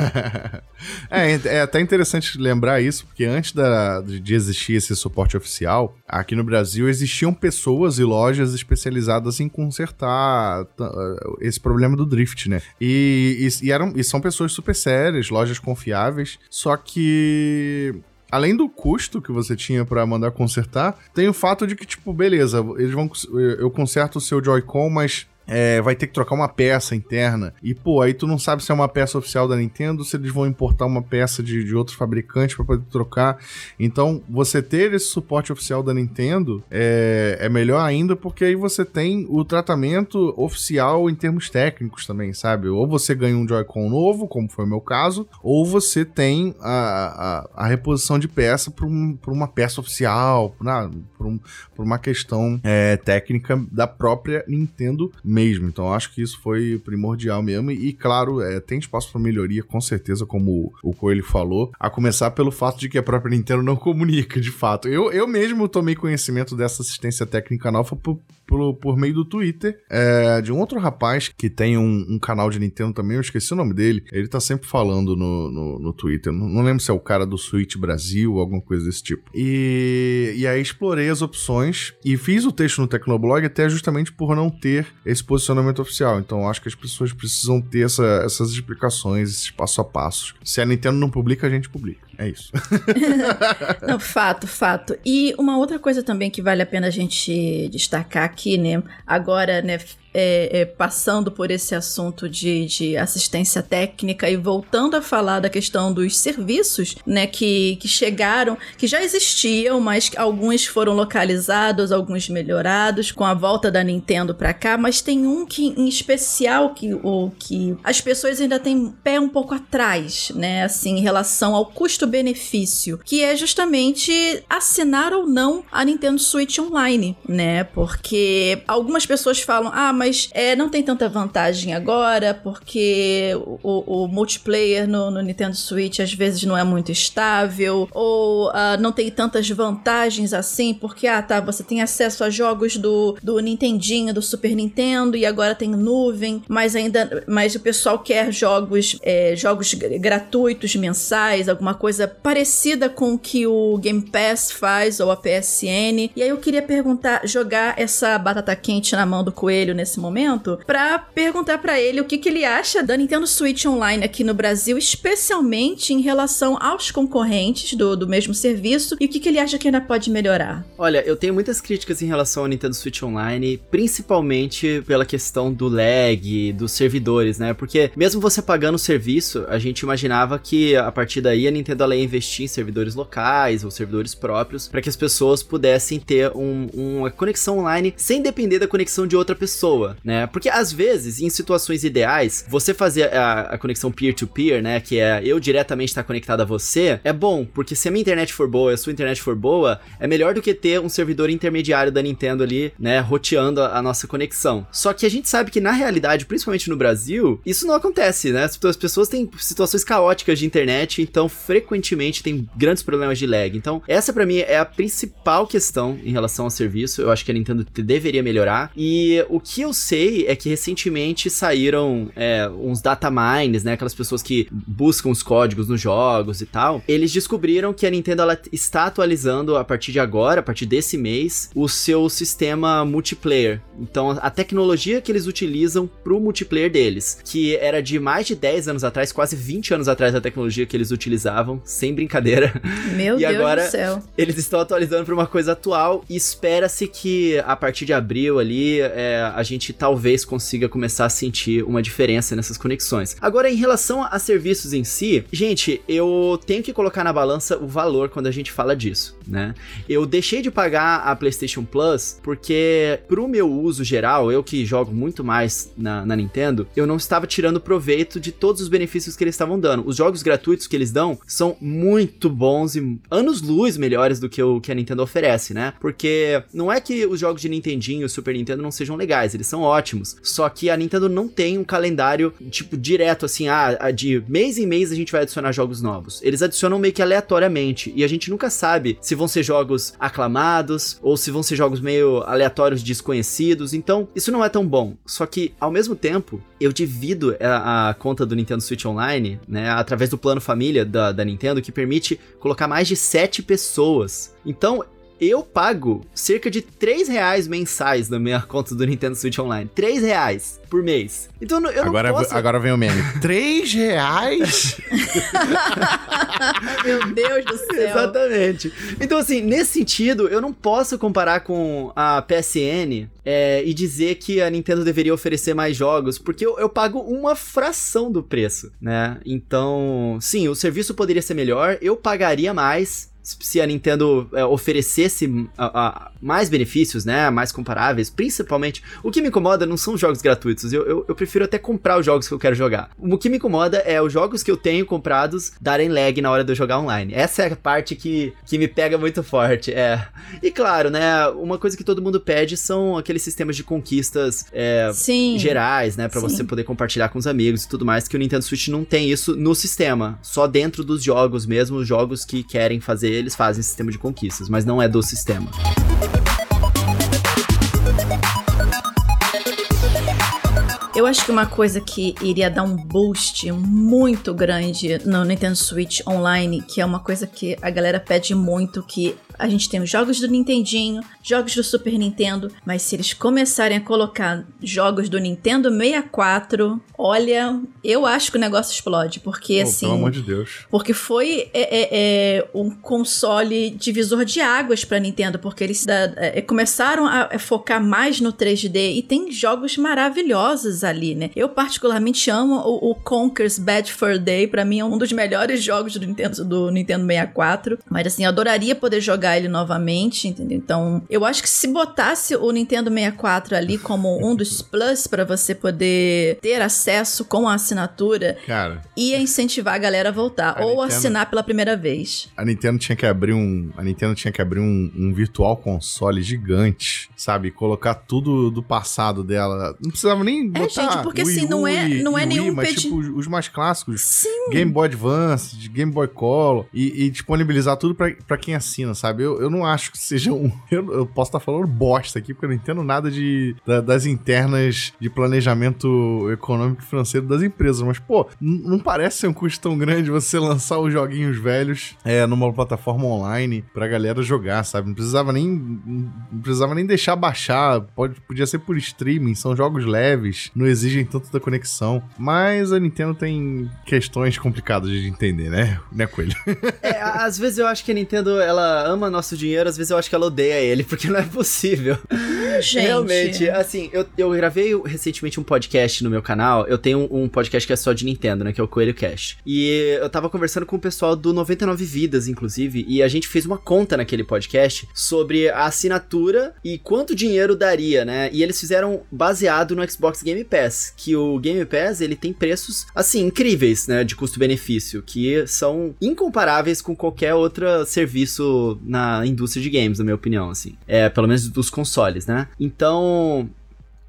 [laughs] é, é até interessante lembrar isso, porque antes da, de existir esse suporte oficial, aqui no Brasil existiam pessoas e lojas especializadas em consertar esse problema do drift, né? E, e, e, eram, e são pessoas super sérias, lojas confiáveis, só que além do custo que você tinha para mandar consertar, tem o fato de que, tipo, beleza, eles vão. Eu conserto o seu Joy-Con, mas é, vai ter que trocar uma peça interna. E, pô, aí tu não sabe se é uma peça oficial da Nintendo, se eles vão importar uma peça de, de outro fabricante para poder trocar. Então, você ter esse suporte oficial da Nintendo é, é melhor ainda, porque aí você tem o tratamento oficial em termos técnicos também, sabe? Ou você ganha um Joy-Con novo, como foi o meu caso, ou você tem a, a, a reposição de peça por, um, uma peça oficial, por, um, uma questão é, técnica da própria Nintendo mesmo. Então acho que isso foi primordial mesmo. E, claro, é, tem espaço para melhoria, com certeza, como o Coelho falou. A começar pelo fato de que a própria Nintendo não [laughs] comunica, de fato. Eu, eu mesmo tomei conhecimento dessa assistência técnica nova por, por, por meio do Twitter é, de um outro rapaz que tem um, um, canal de Nintendo também, eu esqueci o nome dele. Ele tá sempre falando no, no, no Twitter. Não, não, lembro se é o cara do Switch Brasil ou alguma coisa desse tipo. E, e aí explorei as opções e fiz o texto no Tecnoblog até justamente por não ter esse posicionamento oficial. Então acho que as pessoas precisam ter essa, essas explicações, esses passo a passo. Se a Nintendo não publica, a gente publica. É isso. [laughs] Não, fato, fato. E uma outra coisa também que vale a pena a gente destacar aqui, né? Agora, né, é, é, passando por esse assunto de, de, assistência técnica e voltando a falar da questão dos serviços, né, que, que chegaram, que já existiam, mas alguns foram localizados, alguns melhorados com a volta da Nintendo para cá, mas tem um que em especial que o que as pessoas ainda têm pé um pouco atrás, né, assim, em relação ao custo-benefício, que é justamente assinar ou não a Nintendo Switch Online, né? Porque algumas pessoas falam: "Ah, mas é, não tem tanta vantagem agora, porque o, o multiplayer no, no, Nintendo Switch às vezes não é muito estável, ou uh, não tem tantas vantagens assim, porque, ah, tá, você tem acesso a jogos do, do Nintendinho, do Super Nintendo, e agora tem nuvem, mas ainda, mas o pessoal quer jogos, é, jogos gratuitos mensais, alguma coisa parecida com o que o Game Pass faz ou a PSN. E aí eu queria perguntar, jogar essa batata quente na mão do coelho nesse momento, pra perguntar para ele o que, que ele acha da Nintendo Switch Online aqui no Brasil, especialmente em relação aos concorrentes do, do mesmo serviço, e o que, que ele acha que ainda pode melhorar. Olha, eu tenho muitas críticas em relação ao Nintendo Switch Online, principalmente pela questão do lag, dos servidores, né? Porque mesmo você pagando o serviço, a gente imaginava que a partir daí a Nintendo ia investir em servidores locais ou servidores próprios para que as pessoas pudessem ter um, uma conexão online sem depender da conexão de outra pessoa, né? Porque às vezes, em situações ideais, você fazer a, a conexão peer-to-peer, -peer, né? Que é eu diretamente estar conectado a você, é bom, porque se a minha internet for boa e a sua internet for boa, é melhor do que ter um servidor intermediário da Nintendo ali, né? Roteando a, a nossa conexão. Só que a gente sabe que na realidade, principalmente no Brasil, isso não acontece, né? As pessoas têm situações caóticas de internet, então frequentemente tem grandes problemas de lag. Então, essa para mim é a principal questão em relação ao serviço. Eu acho que a Nintendo deveria melhorar. E o que eu sei é que recentemente saíram é, uns data mines, né? Aquelas pessoas que buscam os códigos nos jogos e tal. Eles descobriram que a Nintendo ela está atualizando a partir de agora, a partir desse mês, o seu sistema multiplayer. Então, a tecnologia que eles utilizam pro multiplayer deles, que era de mais de 10 anos atrás, quase 20 anos atrás a tecnologia que eles utilizavam, sem brincadeira. [laughs] Meu e Deus agora, do céu. Eles estão atualizando para uma coisa atual e espera-se que a partir de abril ali é, a gente talvez consiga começar a sentir uma diferença nessas conexões. Agora, em relação a serviços em si, gente, eu tenho que colocar na balança o valor quando a gente fala disso, né? Eu deixei de pagar a PlayStation Plus porque, pro meu uso geral, eu que jogo muito mais na, na Nintendo, eu não estava tirando proveito de todos os benefícios que eles estavam dando. Os jogos gratuitos que eles dão são muito bons e anos-luz melhores do que o que a Nintendo oferece, né? Porque não é que os jogos de Nintendinho e Super Nintendo não sejam legais, eles são ótimos. Só que a Nintendo não tem um calendário, tipo, direto assim, ah, de mês em mês a gente vai adicionar jogos novos. Eles adicionam meio que aleatoriamente e a gente nunca sabe se vão ser jogos aclamados ou se vão ser jogos meio aleatórios desconhecidos. Então, isso não é tão bom. Só que, ao mesmo tempo, eu divido a, a conta do Nintendo Switch Online, né, através do plano família da, da Nintendo, que permite colocar mais de 7 pessoas. Então, eu pago cerca de 3 reais mensais na minha [laughs] conta do Nintendo Switch Online. 3 reais por mês. Então eu agora, não posso... Agora vem o meme. [laughs] 3 reais? [laughs] Meu Deus do céu. Exatamente. Então, assim, nesse sentido, eu não posso comparar com a PSN é, e dizer que a Nintendo deveria oferecer mais jogos, porque eu, eu pago uma fração do preço, né? Então, sim, o serviço poderia ser melhor, eu pagaria mais se a Nintendo é, oferecesse a, a, mais benefícios, né, mais comparáveis, principalmente, o que me incomoda não são jogos gratuitos, eu, eu, eu, prefiro até comprar os jogos que eu quero jogar. O que me incomoda é os jogos que eu tenho comprados darem lag na hora de eu jogar online. Essa é a parte que, que me pega muito forte, é. E claro, né, uma coisa que todo mundo pede são aqueles sistemas de conquistas é, gerais, né, para você poder compartilhar com os amigos e tudo mais, que o Nintendo Switch não tem isso no sistema, só dentro dos jogos mesmo, os jogos que querem fazer eles fazem sistema de conquistas, mas não é do sistema. Eu acho que uma coisa que iria dar um boost muito grande no Nintendo Switch Online, que é uma coisa que a galera pede muito, que a gente tem os jogos do Nintendinho, jogos do Super Nintendo, mas se eles começarem a colocar jogos do Nintendo 64, olha, eu acho que o negócio explode, porque oh, assim. Pelo amor de Deus. Porque foi é, é, é um console divisor de águas pra Nintendo, porque eles da, é, começaram a focar mais no 3D e tem jogos maravilhosos ali, né? Eu particularmente amo o, o Conker's Bad Fur Day, para mim é um dos melhores jogos do Nintendo, do Nintendo 64, mas assim, eu adoraria poder jogar ele novamente, entendeu? Então, eu acho que se botasse o Nintendo 64 ali como um dos plus para você poder ter acesso com a assinatura, Cara, ia incentivar a galera a voltar A ou Nintendo- assinar pela primeira vez. a Nintendo tinha que abrir um, a Nintendo tinha que abrir um, um virtual console gigante, sabe? Colocar tudo do passado dela. Não precisava nem botar gente, porque, Wii assim, não U é- não é e Wii, nenhum mas pedi- tipo os, mais clássicos. Sim. Game Boy Advance, Game Boy Color e, e disponibilizar tudo pra quem assina, sabe? Sabe? Eu, eu não acho que seja um. [laughs] Eu, eu posso estar falando bosta aqui, porque eu não entendo nada de, da, das internas de planejamento econômico e financeiro das empresas. Mas, pô, não parece ser um custo tão grande você lançar os joguinhos velhos é, numa plataforma online pra galera jogar, sabe? Não precisava nem. Não precisava nem deixar baixar. Pode, podia ser por streaming, são jogos leves, não exigem tanto da conexão. Mas a Nintendo tem questões complicadas de entender, né? Né, Coelho? [laughs] É, às vezes eu acho que a Nintendo, ela ama nosso dinheiro, às vezes eu acho que ela odeia ele, [laughs] porque não é possível. Gente. Realmente, assim, eu, eu gravei recentemente um podcast no meu canal, eu tenho um, um podcast que é só de Nintendo, né, que é o Coelho Cash. E eu tava conversando com o pessoal do 99 Vidas, inclusive, e a gente fez uma conta naquele podcast sobre a assinatura e quanto dinheiro daria, né? E eles fizeram baseado no Xbox Game Pass, que o Game Pass, ele tem preços, assim, incríveis, né, de custo-benefício, que são incomparáveis com qualquer outro serviço na indústria de games, na minha opinião, assim. É, pelo menos dos consoles, né? Então,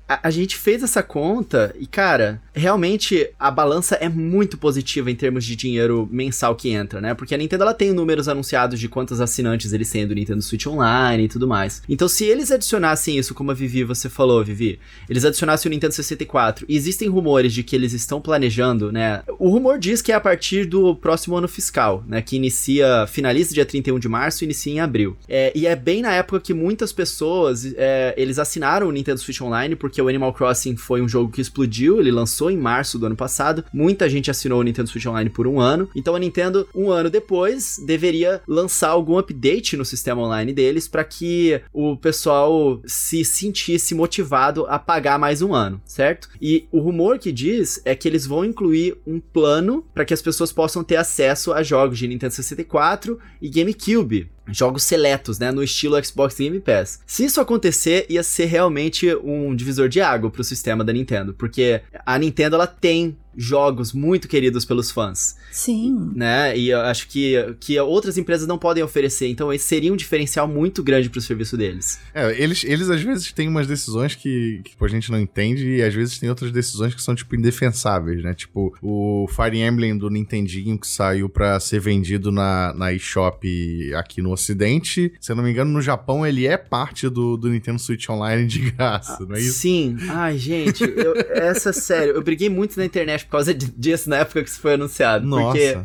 a, a, gente fez essa conta e, cara, realmente a balança é muito positiva em termos de dinheiro mensal que entra, né? Porque a Nintendo ela tem números anunciados de quantos assinantes eles têm do Nintendo Switch Online e tudo mais. Então, se eles adicionassem isso, como a Vivi você falou, Vivi, eles adicionassem o Nintendo 64, e existem rumores de que eles estão planejando, né? O rumor diz que é a partir do próximo ano fiscal, né? Que inicia, finaliza dia 31 de março e inicia em abril. É, e é bem na época que muitas pessoas, é, eles assinaram o Nintendo Switch Online porque porque o Animal Crossing foi um jogo que explodiu, ele lançou em março do ano passado. Muita gente assinou o Nintendo Switch Online por um ano. Então a Nintendo, um ano depois, deveria lançar algum update no sistema online deles para que o pessoal se sentisse motivado a pagar mais um ano, certo? E o rumor que diz é que eles vão incluir um plano para que as pessoas possam ter acesso a jogos de Nintendo 64 e GameCube jogos seletos, né, no estilo Xbox Game Pass. Se isso acontecer, ia ser realmente um divisor de água pro sistema da Nintendo, porque a Nintendo ela tem jogos muito queridos pelos fãs. Sim. Né? E eu acho que, que outras empresas não podem oferecer. Então, esse seria um diferencial muito grande pro serviço deles. É, eles, eles às vezes têm umas decisões que, que tipo, a gente não entende e às vezes tem outras decisões que são, tipo, indefensáveis, né? Tipo, o Fire Emblem do Nintendinho que saiu para ser vendido na, na eShop aqui no Ocidente. Se eu não me engano, no Japão ele é parte do, do Nintendo Switch Online de [laughs] graça, ah, não é isso? Sim. Ai, gente, eu, essa sério, eu briguei muito na internet por causa disso na época que isso foi anunciado. Nossa. Porque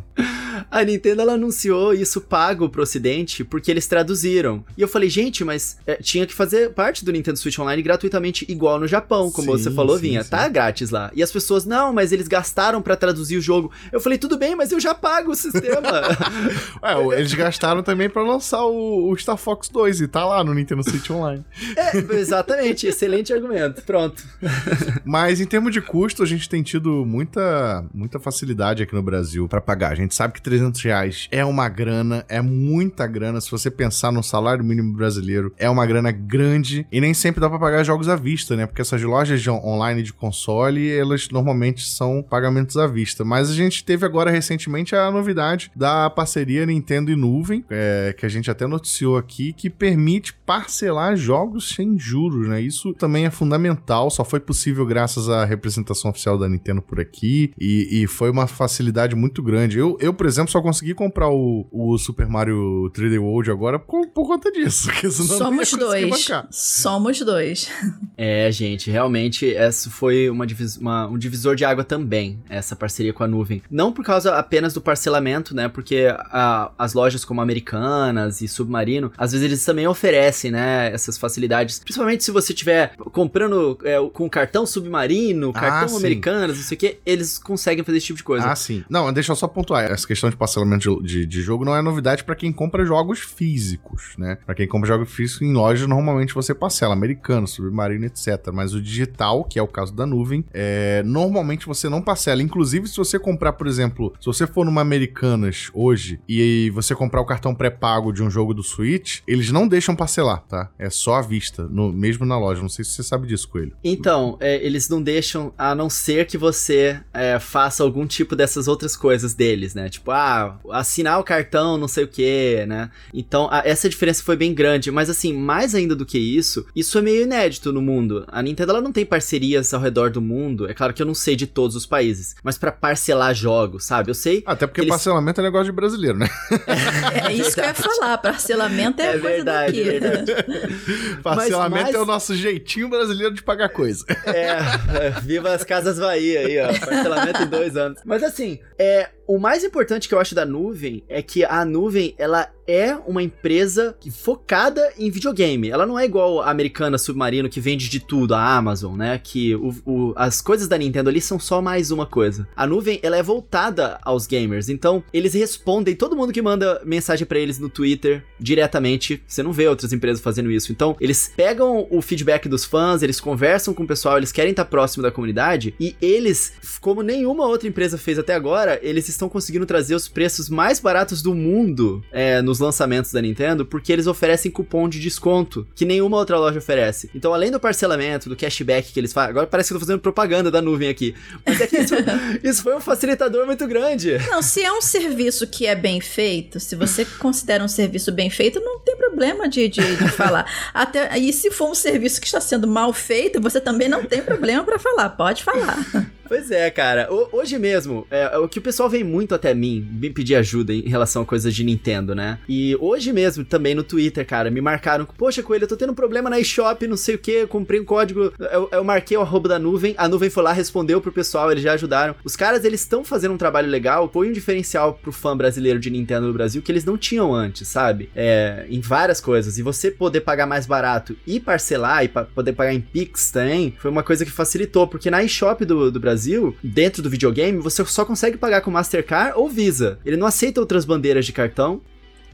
a Nintendo ela anunciou isso pago pro ocidente porque eles traduziram. E eu falei, gente, mas é, tinha que fazer parte do Nintendo Switch Online gratuitamente igual no Japão, como sim, você falou, sim, Vinha. Sim. Tá grátis lá. E as pessoas, não, mas eles gastaram para traduzir o jogo. Eu falei, tudo bem, mas eu já pago o sistema. [laughs] Ué, eles gastaram também para lançar o, o, Star Fox 2 e tá lá no Nintendo Switch Online. [laughs] É, exatamente. Excelente argumento. Pronto. [laughs] mas em termos de custo, a gente tem tido muita, muita facilidade aqui no Brasil para pagar. A gente sabe que 300 reais é uma grana, é muita grana. Se você pensar no salário mínimo brasileiro, é uma grana grande e nem sempre dá para pagar jogos à vista, né? Porque essas lojas de online de console, elas normalmente são pagamentos à vista. Mas a gente teve agora recentemente a novidade da parceria Nintendo e Nuvem, é, que a gente até noticiou aqui, que permite parcelar jogos sem juros, né? Isso também é fundamental, só foi possível graças à representação oficial da Nintendo por aqui e, e foi uma facilidade muito grande. Eu, eu, por exemplo, só consegui comprar o, o Super Mario 3D World agora por, por conta disso. [laughs] Somos dois. Somos dois. É, gente, realmente, essa foi uma, uma, um divisor de água também, essa parceria com a nuvem. Não por causa apenas do parcelamento, né? Porque a, as lojas como Americanas e Submarino, às vezes eles também oferecem, né, essas facilidades. Principalmente se você estiver comprando é, com cartão Submarino, ah, cartão ah, Americanas, não sei o que, eles conseguem fazer esse tipo de coisa. Ah, sim. Não, deixa eu só pontuar. Essa questão de parcelamento de, de, de jogo não é novidade para quem compra jogos físicos, né? Para quem compra jogos físicos em lojas, normalmente você parcela americano, submarino, etc. Mas o digital, que é o caso da nuvem, é, normalmente você não parcela. Inclusive, se você comprar, por exemplo, se você for numa Americanas hoje e você comprar o cartão pré-pago de um jogo do Switch, eles não deixam parcelar, tá? É só à vista, no, mesmo na loja. Não sei se você sabe disso, Coelho. Então, é, eles não deixam, a não ser que você é, faça algum tipo dessas outras coisas deles, né? Tipo, ah, assinar o cartão, não sei o que, né? Então, a, essa diferença foi bem grande, mas assim, mais ainda do que isso, isso é meio inédito no mundo. A Nintendo ela não tem parcerias ao redor do mundo, é claro que eu não sei de todos os países, mas para parcelar jogos, sabe? Eu sei. Até porque eles... parcelamento é negócio de brasileiro, né? É, é isso que eu ia falar, parcelamento é, é coisa verdade, daqui. verdade. [laughs] parcelamento mais... é o nosso jeitinho brasileiro de pagar coisa. É, é viva as casas Bahia aí, ó. Parcelamento em dois anos. Mas assim, é, o mais importante que eu acho da nuvem é que a nuvem, ela é uma empresa focada em videogame. Ela não é igual a americana Submarino que vende de tudo, a Amazon, né? Que o, o, as coisas da Nintendo ali são só mais uma coisa. A nuvem, ela é voltada aos gamers. Então, eles respondem todo mundo que manda mensagem para eles no Twitter diretamente. Você não vê outras empresas fazendo isso. Então, eles pegam o feedback dos fãs, eles conversam com o pessoal, eles querem estar próximo da comunidade e eles, como nenhuma outra empresa fez até agora, eles estão conseguindo trazer os preços mais baratos do mundo é, nos lançamentos da Nintendo, porque eles oferecem cupom de desconto, que nenhuma outra loja oferece. Então, além do parcelamento, do cashback que eles fazem, agora parece que eu tô fazendo propaganda da nuvem aqui, mas é que isso, [laughs] isso foi um facilitador muito grande. Não, se é um serviço que é bem feito, se você considera um serviço bem feito, não tem problema de, de, de falar. [laughs] Até, e se for um serviço que está sendo mal feito, você também não tem problema para falar, pode falar. Pois é, cara. O, hoje mesmo, é, é, o que o pessoal vem muito até mim, me pedir ajuda em relação a coisas de Nintendo, né? E hoje mesmo, também no Twitter, cara, me marcaram, poxa, Coelho, eu tô tendo um problema na eShop, não sei o que, comprei um código, eu, eu marquei o arroba da nuvem, a nuvem foi lá, respondeu pro pessoal, eles já ajudaram. Os caras, eles estão fazendo um trabalho legal, foi um diferencial pro fã brasileiro de Nintendo no Brasil que eles não tinham antes, sabe? É, em várias coisas. E você poder pagar mais barato e parcelar, e pa poder pagar em Pix também, foi uma coisa que facilitou, porque na eShop do, do Brasil, Brasil, dentro do videogame, você só consegue pagar com Mastercard ou Visa. Ele não aceita outras bandeiras de cartão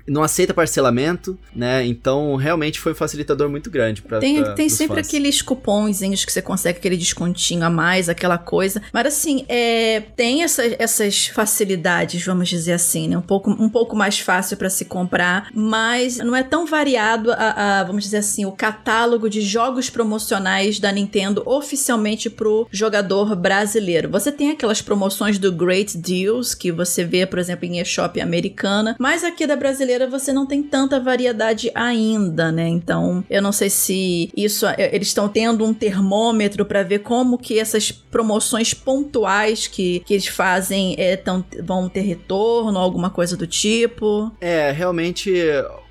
não aceita parcelamento, né? Então, realmente foi um facilitador muito grande para Tem, pra, tem sempre fãs. aqueles cupomzinhos que você consegue aquele descontinho a mais, aquela coisa. Mas assim, é, tem essa, essas facilidades, vamos dizer assim, né? Um pouco, um pouco mais fácil para se comprar, mas não é tão variado a, a, vamos dizer assim, o catálogo de jogos promocionais da Nintendo oficialmente pro jogador brasileiro. Você tem aquelas promoções do Great Deals que você vê, por exemplo, em eShop americana, mas aqui da brasileira brasileira você não tem tanta variedade ainda, né? Então, eu não sei se isso é, eles estão tendo um termômetro para ver como que essas promoções pontuais que, que eles fazem é, tão, vão ter retorno, alguma coisa do tipo. É, realmente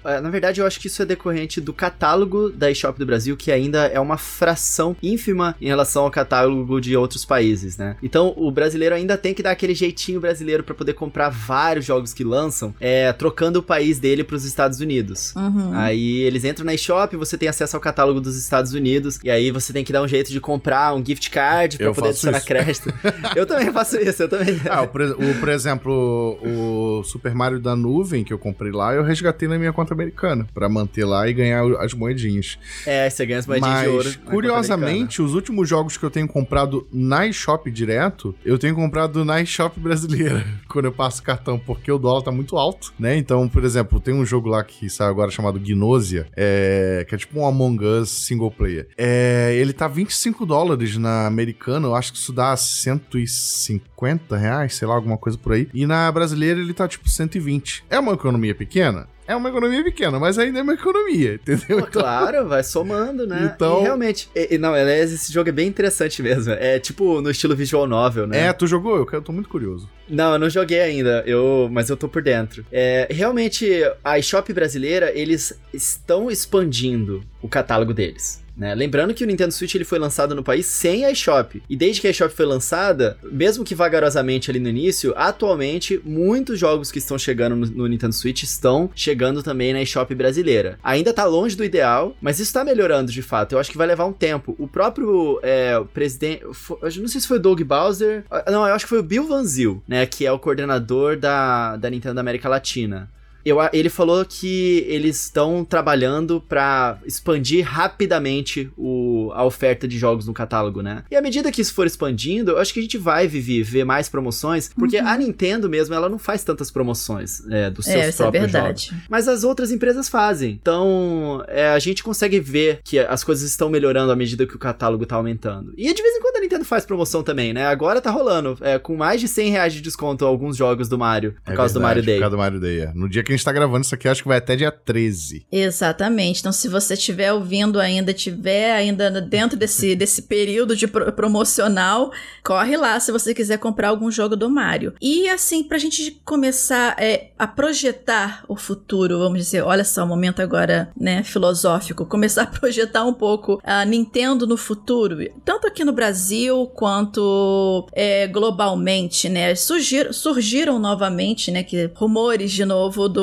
na verdade, eu acho que isso é decorrente do catálogo da eShop do Brasil, que ainda é uma fração ínfima em relação ao catálogo de outros países, né? Então, o brasileiro ainda tem que dar aquele jeitinho brasileiro para poder comprar vários jogos que lançam, é, trocando o país dele para os Estados Unidos. Uhum. Aí eles entram na eShop, você tem acesso ao catálogo dos Estados Unidos, e aí você tem que dar um jeito de comprar um gift card para poder adicionar crédito. [laughs] eu também faço isso, eu também. Ah, o, o, por exemplo, o Super Mario da nuvem que eu comprei lá, eu resgatei na minha conta americana para manter lá e ganhar as moedinhas. É, você ganha as moedinhas Mas, de ouro. curiosamente, os últimos jogos que eu tenho comprado na eShop direto, eu tenho comprado na eShop brasileira, [laughs] quando eu passo cartão, porque o dólar tá muito alto, né? Então, por exemplo, tem um jogo lá que saiu agora chamado Gnosia, é, que é tipo um Among Us single player. É, ele tá 25 dólares na americana, eu acho que isso dá 150 reais, sei lá, alguma coisa por aí. E na brasileira ele tá tipo 120. É uma economia pequena? É uma economia pequena, mas ainda é uma economia, [laughs] entendeu? Pô, então... Claro, vai somando, né? Então... E realmente, e, não, aliás, esse jogo é bem interessante mesmo. É tipo no estilo visual novel, né? É, tu jogou? Eu, eu tô muito curioso. Não, eu não joguei ainda, eu, mas eu tô por dentro. É, realmente, a eShop brasileira, eles estão expandindo o catálogo deles. Né? Lembrando que o Nintendo Switch ele foi lançado no país sem a eShop. E desde que a eShop foi lançada, mesmo que vagarosamente ali no início, atualmente muitos jogos que estão chegando no, no Nintendo Switch estão chegando também na eShop brasileira. Ainda tá longe do ideal, mas isso tá melhorando de fato. Eu acho que vai levar um tempo. O próprio é, presidente. Eu não sei se foi o Doug Bowser. Ah, não, eu acho que foi o Bill Van Zyl, né? Que é o coordenador da, da Nintendo da América Latina eu, ele falou que eles estão trabalhando para expandir rapidamente o, a oferta de jogos no catálogo, né? E à medida que isso for expandindo, eu acho que a gente vai viver, ver mais promoções, porque uhum. a Nintendo mesmo, ela não faz tantas promoções é, dos seus é, próprios é verdade. jogos. Mas as outras empresas fazem. Então, é, a gente consegue ver que as coisas estão melhorando à medida que o catálogo tá aumentando. E de vez em quando a Nintendo faz promoção também, né? Agora tá rolando, é, com mais de 100 reais de desconto alguns jogos do Mario, por é causa verdade, do Mario Day. Por causa do Mario Day, é. No dia que a gente tá gravando isso aqui, acho que vai até dia 13. Exatamente. Então, se você estiver ouvindo ainda, tiver ainda dentro desse, [laughs] desse período de pro promocional, corre lá se você quiser comprar algum jogo do Mario. E assim, pra gente começar é, a projetar o futuro, vamos dizer, olha só, o momento agora, né, filosófico, começar [laughs] a projetar um pouco a Nintendo no futuro, tanto aqui no Brasil quanto é, globalmente, né? Surgiram, surgiram novamente, né, que rumores de novo do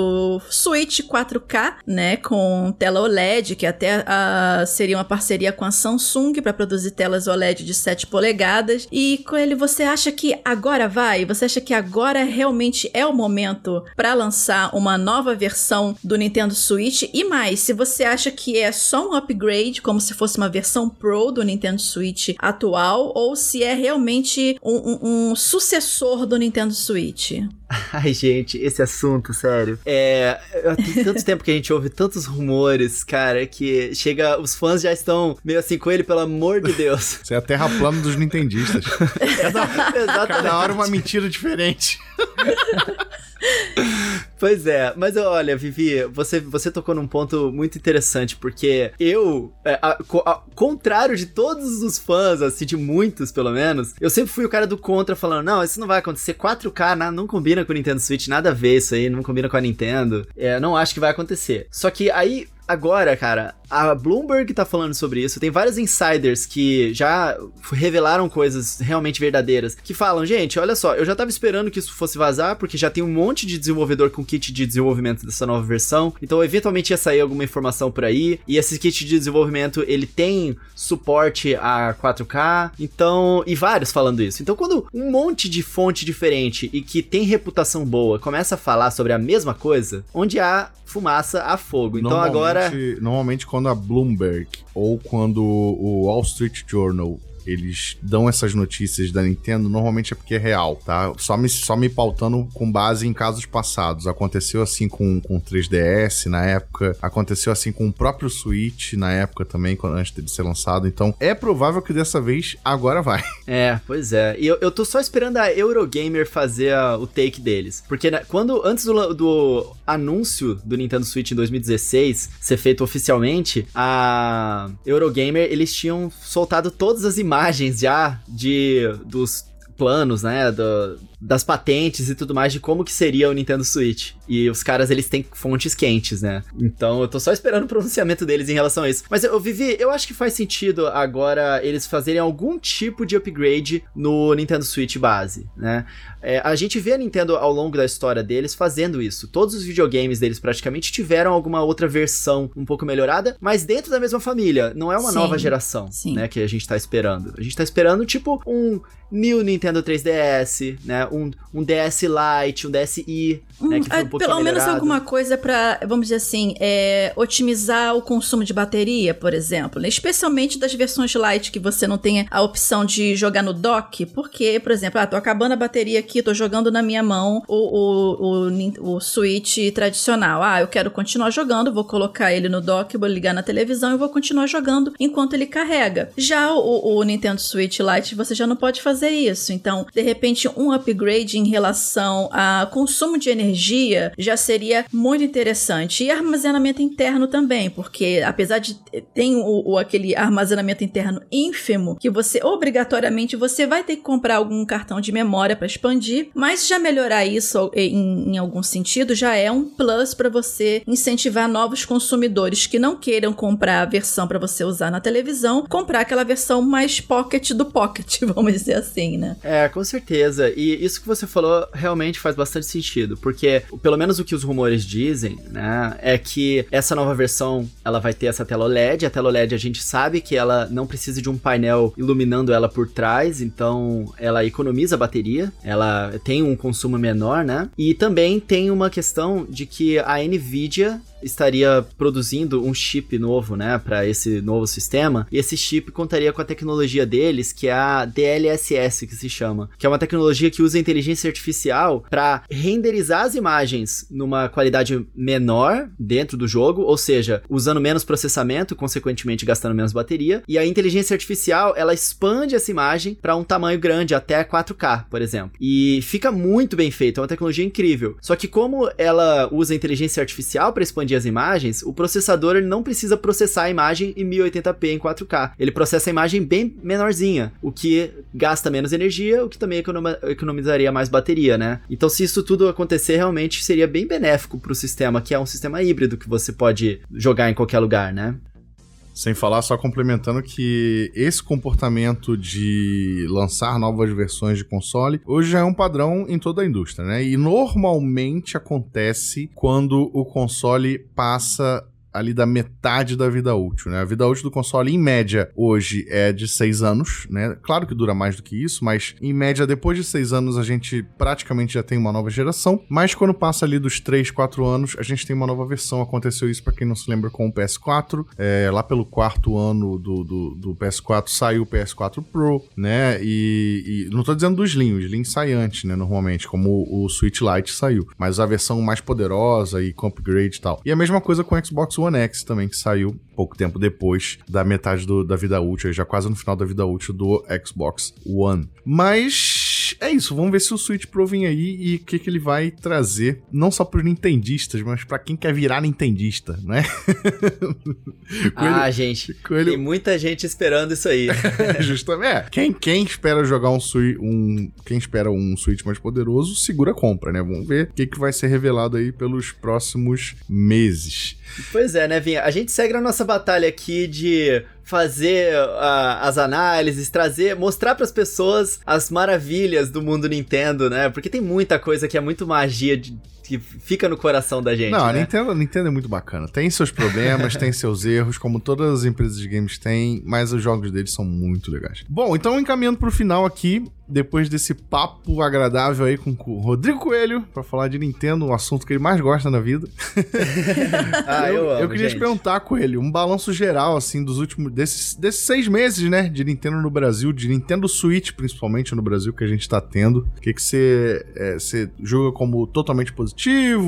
Switch 4K, né, com tela OLED, que até seria uma parceria com a Samsung para produzir telas OLED de 7 polegadas. E com ele, você acha que agora vai? Você acha que agora realmente é o momento para lançar uma nova versão do Nintendo Switch? E mais, se você acha que é só um upgrade, como se fosse uma versão Pro do Nintendo Switch atual, ou se é realmente um, um, um sucessor do Nintendo Switch? [laughs] Ai, gente, esse assunto, sério. É. Tem tanto tempo que a gente ouve tantos rumores, cara, que chega. Os fãs já estão meio assim com ele, pelo amor de Deus. Você é a terra plana dos nintendistas. [laughs] Cada, cada hora uma mentira diferente. [laughs] Pois é, mas olha, Vivi, você, você tocou num ponto muito interessante, porque eu, é, a, a, contrário de todos os fãs, assim, de muitos pelo menos, eu sempre fui o cara do contra falando: não, isso não vai acontecer. 4K não, não combina com o Nintendo Switch, nada a ver isso aí, não combina com a Nintendo. É, não acho que vai acontecer. Só que aí Agora, cara, a Bloomberg tá falando sobre isso. Tem vários insiders que já revelaram coisas realmente verdadeiras. Que falam, gente, olha só, eu já tava esperando que isso fosse vazar, porque já tem um monte de desenvolvedor com kit de desenvolvimento dessa nova versão. Então, eventualmente ia sair alguma informação por aí. E esse kit de desenvolvimento, ele tem suporte a 4K. Então, e vários falando isso. Então, quando um monte de fonte diferente e que tem reputação boa começa a falar sobre a mesma coisa, onde há fumaça a fogo. Então agora. Normalmente, quando a Bloomberg ou quando o Wall Street Journal eles dão essas notícias da Nintendo, normalmente é porque é real, tá? Só me, só me pautando com base em casos passados. Aconteceu assim com, com o 3DS na época, aconteceu assim com o próprio Switch na época também, antes de ser lançado. Então, é provável que dessa vez agora vai. [laughs] É, pois é. E eu, eu tô só esperando a Eurogamer fazer a, o take deles. Porque né, quando, antes do, do anúncio do Nintendo Switch em 2016 ser feito oficialmente, a Eurogamer, eles tinham soltado todas as imagens imagens já de dos planos, né, do, das patentes e tudo mais de como que seria o Nintendo Switch. E os caras, eles têm fontes quentes, né? Então eu tô só esperando o pronunciamento deles em relação a isso. Mas eu, Vivi, eu acho que faz sentido agora eles fazerem algum tipo de upgrade no Nintendo Switch base, né? É, a gente vê a Nintendo ao longo da história deles fazendo isso. Todos os videogames deles praticamente tiveram alguma outra versão um pouco melhorada, mas dentro da mesma família. Não é uma sim, nova geração, sim. né, que a gente tá esperando. A gente tá esperando, tipo, um New Nintendo 3DS, né? Um, um DS Lite, um DSi, né? Que foi um é, Pelo menos alguma coisa para, vamos dizer assim, é, otimizar o consumo de bateria, por exemplo. Né? Especialmente das versões Lite que você não tem a opção de jogar no dock, porque, por exemplo, ah, tô acabando a bateria aqui, tô jogando na minha mão o, o, o, o Switch tradicional. Ah, eu quero continuar jogando, vou colocar ele no dock, vou ligar na televisão e vou continuar jogando enquanto ele carrega. Já o, o Nintendo Switch Lite você já não pode fazer fazer isso. Então, de repente, um upgrade em relação a consumo de energia já seria muito interessante. E armazenamento interno também, porque apesar de ter o, o, aquele armazenamento interno ínfimo, que você obrigatoriamente você vai ter que comprar algum cartão de memória para expandir, mas já melhorar isso em, em algum sentido já é um plus para você incentivar novos consumidores que não queiram comprar a versão para você usar na televisão, comprar aquela versão mais pocket do pocket, [laughs] vamos dizer assim, né? É, com certeza. E isso que você falou realmente faz bastante sentido. Porque porque pelo menos o que os rumores dizem, né, é que essa nova versão ela vai ter essa tela OLED. A tela OLED a gente sabe que ela não precisa de um painel iluminando ela por trás, então ela economiza bateria, ela tem um consumo menor, né? E também tem uma questão de que a Nvidia estaria produzindo um chip novo, né, para esse novo sistema. E esse chip contaria com a tecnologia deles, que é a DLSS, que se chama, que é uma tecnologia que usa inteligência artificial para renderizar as imagens numa qualidade menor dentro do jogo, ou seja, usando menos processamento, consequentemente gastando menos bateria. E a inteligência artificial, ela expande essa imagem para um tamanho grande, até 4K, por exemplo. E fica muito bem feito, é uma tecnologia incrível. Só que como ela usa inteligência artificial para expandir as imagens, o processador ele não precisa processar a imagem em 1080p em 4K. Ele processa a imagem bem menorzinha, o que gasta menos energia, o que também economizaria mais bateria, né? Então, se isso tudo acontecer, realmente seria bem benéfico para o sistema, que é um sistema híbrido que você pode jogar em qualquer lugar, né? Sem falar, só complementando que esse comportamento de lançar novas versões de console hoje já é um padrão em toda a indústria, né? E normalmente acontece quando o console passa ali da metade da vida útil, né? A vida útil do console, em média, hoje é de seis anos, né? Claro que dura mais do que isso, mas em média, depois de seis anos, a gente praticamente já tem uma nova geração. Mas quando passa ali dos três, quatro anos, a gente tem uma nova versão. Aconteceu isso, para quem não se lembra, com o PS4. É, lá pelo quarto ano do, do, do, PS4 saiu o PS4 Pro, né? E, e, não tô dizendo do Slim, o Slim sai antes, né? Normalmente, como o, o Switch Lite saiu. Mas a versão mais poderosa e com upgrade e tal. E a mesma coisa com o Xbox One One X também, que saiu pouco tempo depois da metade do, da vida útil, já quase no final da vida útil do Xbox One. Mas é isso, vamos ver se o Switch Pro vem aí e o que, que ele vai trazer, não só para os nintendistas, mas para quem quer virar nintendista, né? [laughs] ah, gente, tem muita gente esperando isso aí. [laughs] Justamente, é, quem, quem espera jogar um Switch, um, quem espera um Switch mais poderoso, segura a compra, né? Vamos ver o que, que vai ser revelado aí pelos próximos meses. Pois é, né, Vinha? A gente segue a nossa batalha aqui de fazer uh, as análises, trazer, mostrar para as pessoas as maravilhas do mundo Nintendo, né? Porque tem muita coisa que é muito magia de, que fica no coração da gente. Não, né? a Nintendo, a Nintendo é muito bacana. Tem seus problemas, [laughs] tem seus erros, como todas as empresas de games têm, mas os jogos deles são muito legais. Bom, então encaminhando pro final aqui, depois desse papo agradável aí com o Rodrigo Coelho, para falar de Nintendo, um assunto que ele mais gosta na vida. [laughs] ah, eu, eu, amo, eu queria gente. te perguntar, Coelho, um balanço geral, assim, dos últimos, desses, desses seis meses, né, de Nintendo no Brasil, de Nintendo Switch, principalmente no Brasil, que a gente tá tendo. O que que você é, julga como totalmente positivo,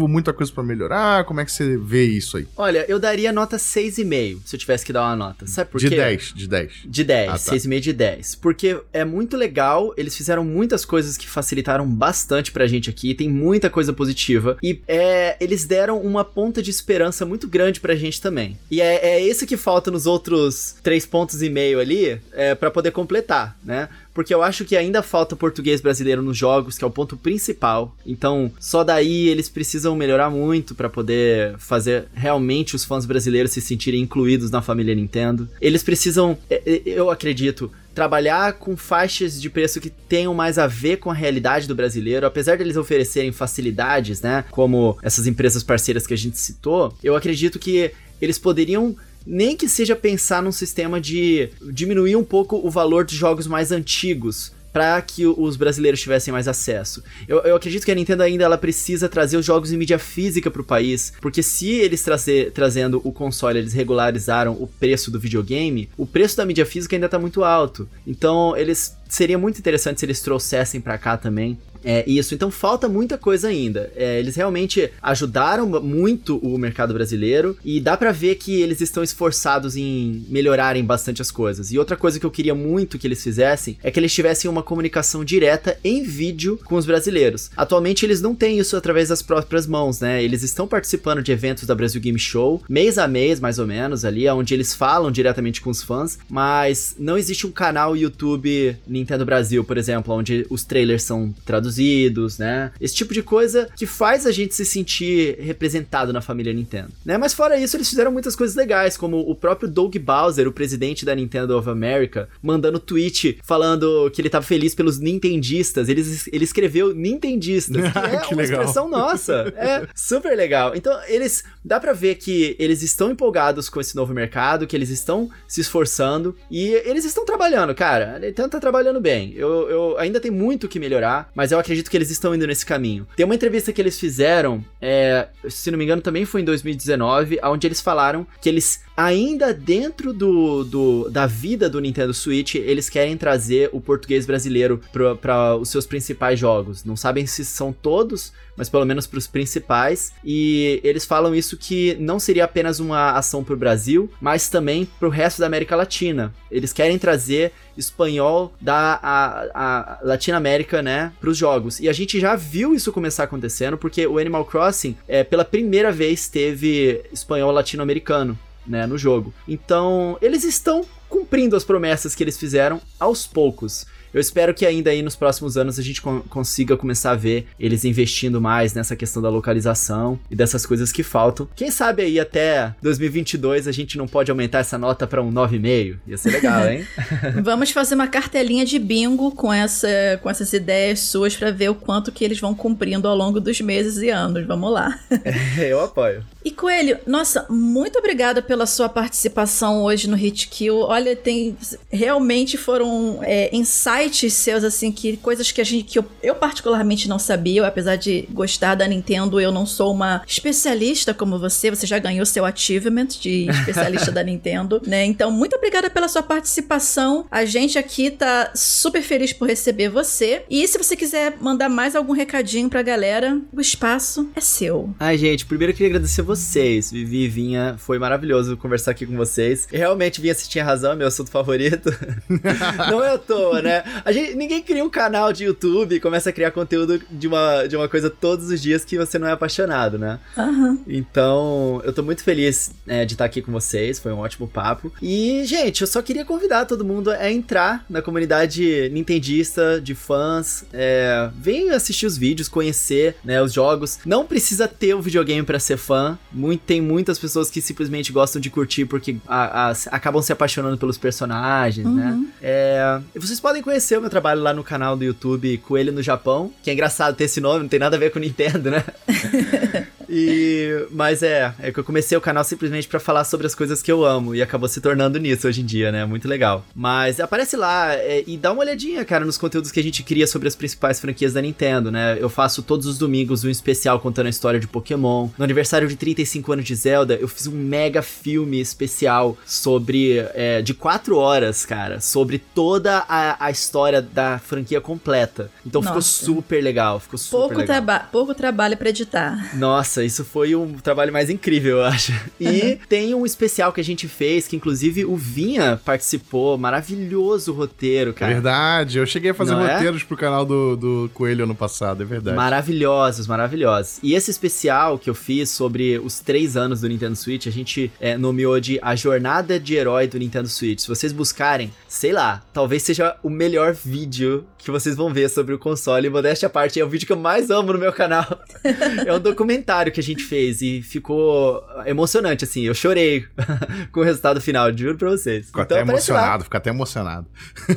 muita coisa para melhorar? Como é que você vê isso aí? Olha, eu daria nota 6,5, se eu tivesse que dar uma nota. Sabe por de quê? De 10, de 10. De 10, ah, tá. 6,5 de 10. Porque é muito legal, eles fizeram muitas coisas que facilitaram bastante pra gente aqui, tem muita coisa positiva. E é, eles deram uma ponta de esperança muito grande pra gente também. E é, é esse que falta nos outros três pontos e meio ali, é, para poder completar, né? porque eu acho que ainda falta português brasileiro nos jogos, que é o ponto principal. Então, só daí eles precisam melhorar muito para poder fazer realmente os fãs brasileiros se sentirem incluídos na família Nintendo. Eles precisam, eu acredito, trabalhar com faixas de preço que tenham mais a ver com a realidade do brasileiro, apesar deles oferecerem facilidades, né, como essas empresas parceiras que a gente citou, eu acredito que eles poderiam nem que seja pensar num sistema de diminuir um pouco o valor de jogos mais antigos para que os brasileiros tivessem mais acesso. Eu, eu, acredito que a Nintendo ainda ela precisa trazer os jogos em mídia física para o país, porque se eles trazer, trazendo o console eles regularizaram o preço do videogame, o preço da mídia física ainda está muito alto. Então eles seria muito interessante se eles trouxessem para cá também é isso, então falta muita coisa ainda. É, eles realmente ajudaram muito o mercado brasileiro e dá para ver que eles estão esforçados em melhorarem bastante as coisas. E outra coisa que eu queria muito que eles fizessem é que eles tivessem uma comunicação direta em vídeo com os brasileiros. Atualmente eles não têm isso através das próprias mãos, né? Eles estão participando de eventos da Brasil Game Show, mês a mês mais ou menos ali, onde eles falam diretamente com os fãs, mas não existe um canal YouTube Nintendo Brasil, por exemplo, onde os trailers são traduzidos traduzidos, né? Esse tipo de coisa que faz a gente se sentir representado na família Nintendo, né? Mas fora isso, eles fizeram muitas coisas legais, como o próprio Doug Bowser, o presidente da Nintendo of America, mandando tweet falando que ele tava feliz pelos nintendistas. Ele, ele escreveu nintendistas, que [laughs] é que uma legal. expressão nossa. É super legal. Então, eles dá para ver que eles estão empolgados com esse novo mercado, que eles estão se esforçando e eles estão trabalhando, cara. A Nintendo tá trabalhando bem. Eu, eu ainda tem muito que melhorar, mas eu acredito que eles estão indo nesse caminho. Tem uma entrevista que eles fizeram, é, se não me engano, também foi em 2019, onde eles falaram que eles ainda dentro do, do, da vida do Nintendo Switch, eles querem trazer o português brasileiro para os seus principais jogos. Não sabem se são todos, mas pelo menos para os principais. E eles falam isso que não seria apenas uma ação para o Brasil, mas também para o resto da América Latina. Eles querem trazer espanhol da a, a Latinoamérica, né, para os jogos. E a gente já viu isso começar acontecendo, porque o Animal Crossing, é, pela primeira vez, teve espanhol latino-americano. Né, no jogo. Então, eles estão cumprindo as promessas que eles fizeram aos poucos. Eu espero que ainda aí nos próximos anos a gente consiga começar a ver eles investindo mais nessa questão da localização e dessas coisas que faltam. Quem sabe aí até 2022 a gente não pode aumentar essa nota para um 9,5? Ia ser legal, hein? [laughs] Vamos fazer uma cartelinha de bingo com, essa, com essas ideias suas para ver o quanto que eles vão cumprindo ao longo dos meses e anos. Vamos lá. [laughs] É, eu apoio. E Coelho, nossa, muito obrigada pela sua participação hoje no Hit Kill. Olha, tem realmente foram é, insights seus assim que coisas que a gente que eu, eu particularmente não sabia, apesar de gostar da Nintendo, eu não sou uma especialista como você. Você já ganhou seu achievement de especialista da Nintendo, [laughs] né? Então, muito obrigada pela sua participação. A gente aqui tá super feliz por receber você. E se você quiser mandar mais algum recadinho pra galera, o espaço é seu. Ai, gente, primeiro eu queria agradecer vocês. Vivi e Vinha, foi maravilhoso conversar aqui com vocês. Realmente, Vinha, você tinha razão, é meu assunto favorito. [laughs] Não é à toa, né? A gente, ninguém cria um canal de YouTube e começa a criar conteúdo de uma, de uma coisa todos os dias que você não é apaixonado, né? Uhum. Então, eu tô muito feliz é, de estar aqui com vocês, foi um ótimo papo. E, gente, eu só queria convidar todo mundo a entrar na comunidade nintendista, de fãs. É, vem assistir os vídeos, conhecer né, os jogos. Não precisa ter o um videogame para ser fã. Muito, tem muitas pessoas que simplesmente gostam de curtir porque a, a, acabam se apaixonando pelos personagens, né? uhum. né? É, vocês podem conhecer o meu trabalho lá no canal do YouTube Coelho no Japão, que é engraçado ter esse nome, não tem nada a ver com Nintendo, né? [laughs] E, mas é, é que eu comecei o canal simplesmente para falar sobre as coisas que eu amo e acabou se tornando nisso hoje em dia, né? Muito legal. Mas aparece lá é, e dá uma olhadinha, cara, nos conteúdos que a gente cria sobre as principais franquias da Nintendo, né? Eu faço todos os domingos um especial contando a história de Pokémon. No aniversário de 35 anos de Zelda, eu fiz um mega filme especial sobre. É, de 4 horas, cara, sobre toda a, a história da franquia completa. Então Nossa. ficou super legal, ficou super pouco legal. Traba pouco trabalho para editar. Nossa. Nossa, isso foi um trabalho mais incrível, eu acho. E tem um especial que a gente fez, que inclusive o Vinha participou. Maravilhoso roteiro, cara. Verdade, eu cheguei a fazer Não é? roteiros é? pro canal do, do Coelho ano passado, é verdade. Maravilhosos, maravilhosos. E esse especial que eu fiz sobre os três anos do Nintendo Switch, a gente é, nomeou de A Jornada de Herói do Nintendo Switch. Se vocês buscarem, sei lá, talvez seja o melhor vídeo que vocês vão ver sobre o console. Modéstia à parte, é o vídeo que eu mais amo no meu canal. [laughs] é um documentário que a gente fez e ficou emocionante, assim. Eu chorei [laughs] com o resultado final, juro pra vocês. Ficou então, até emocionado, ficou até emocionado.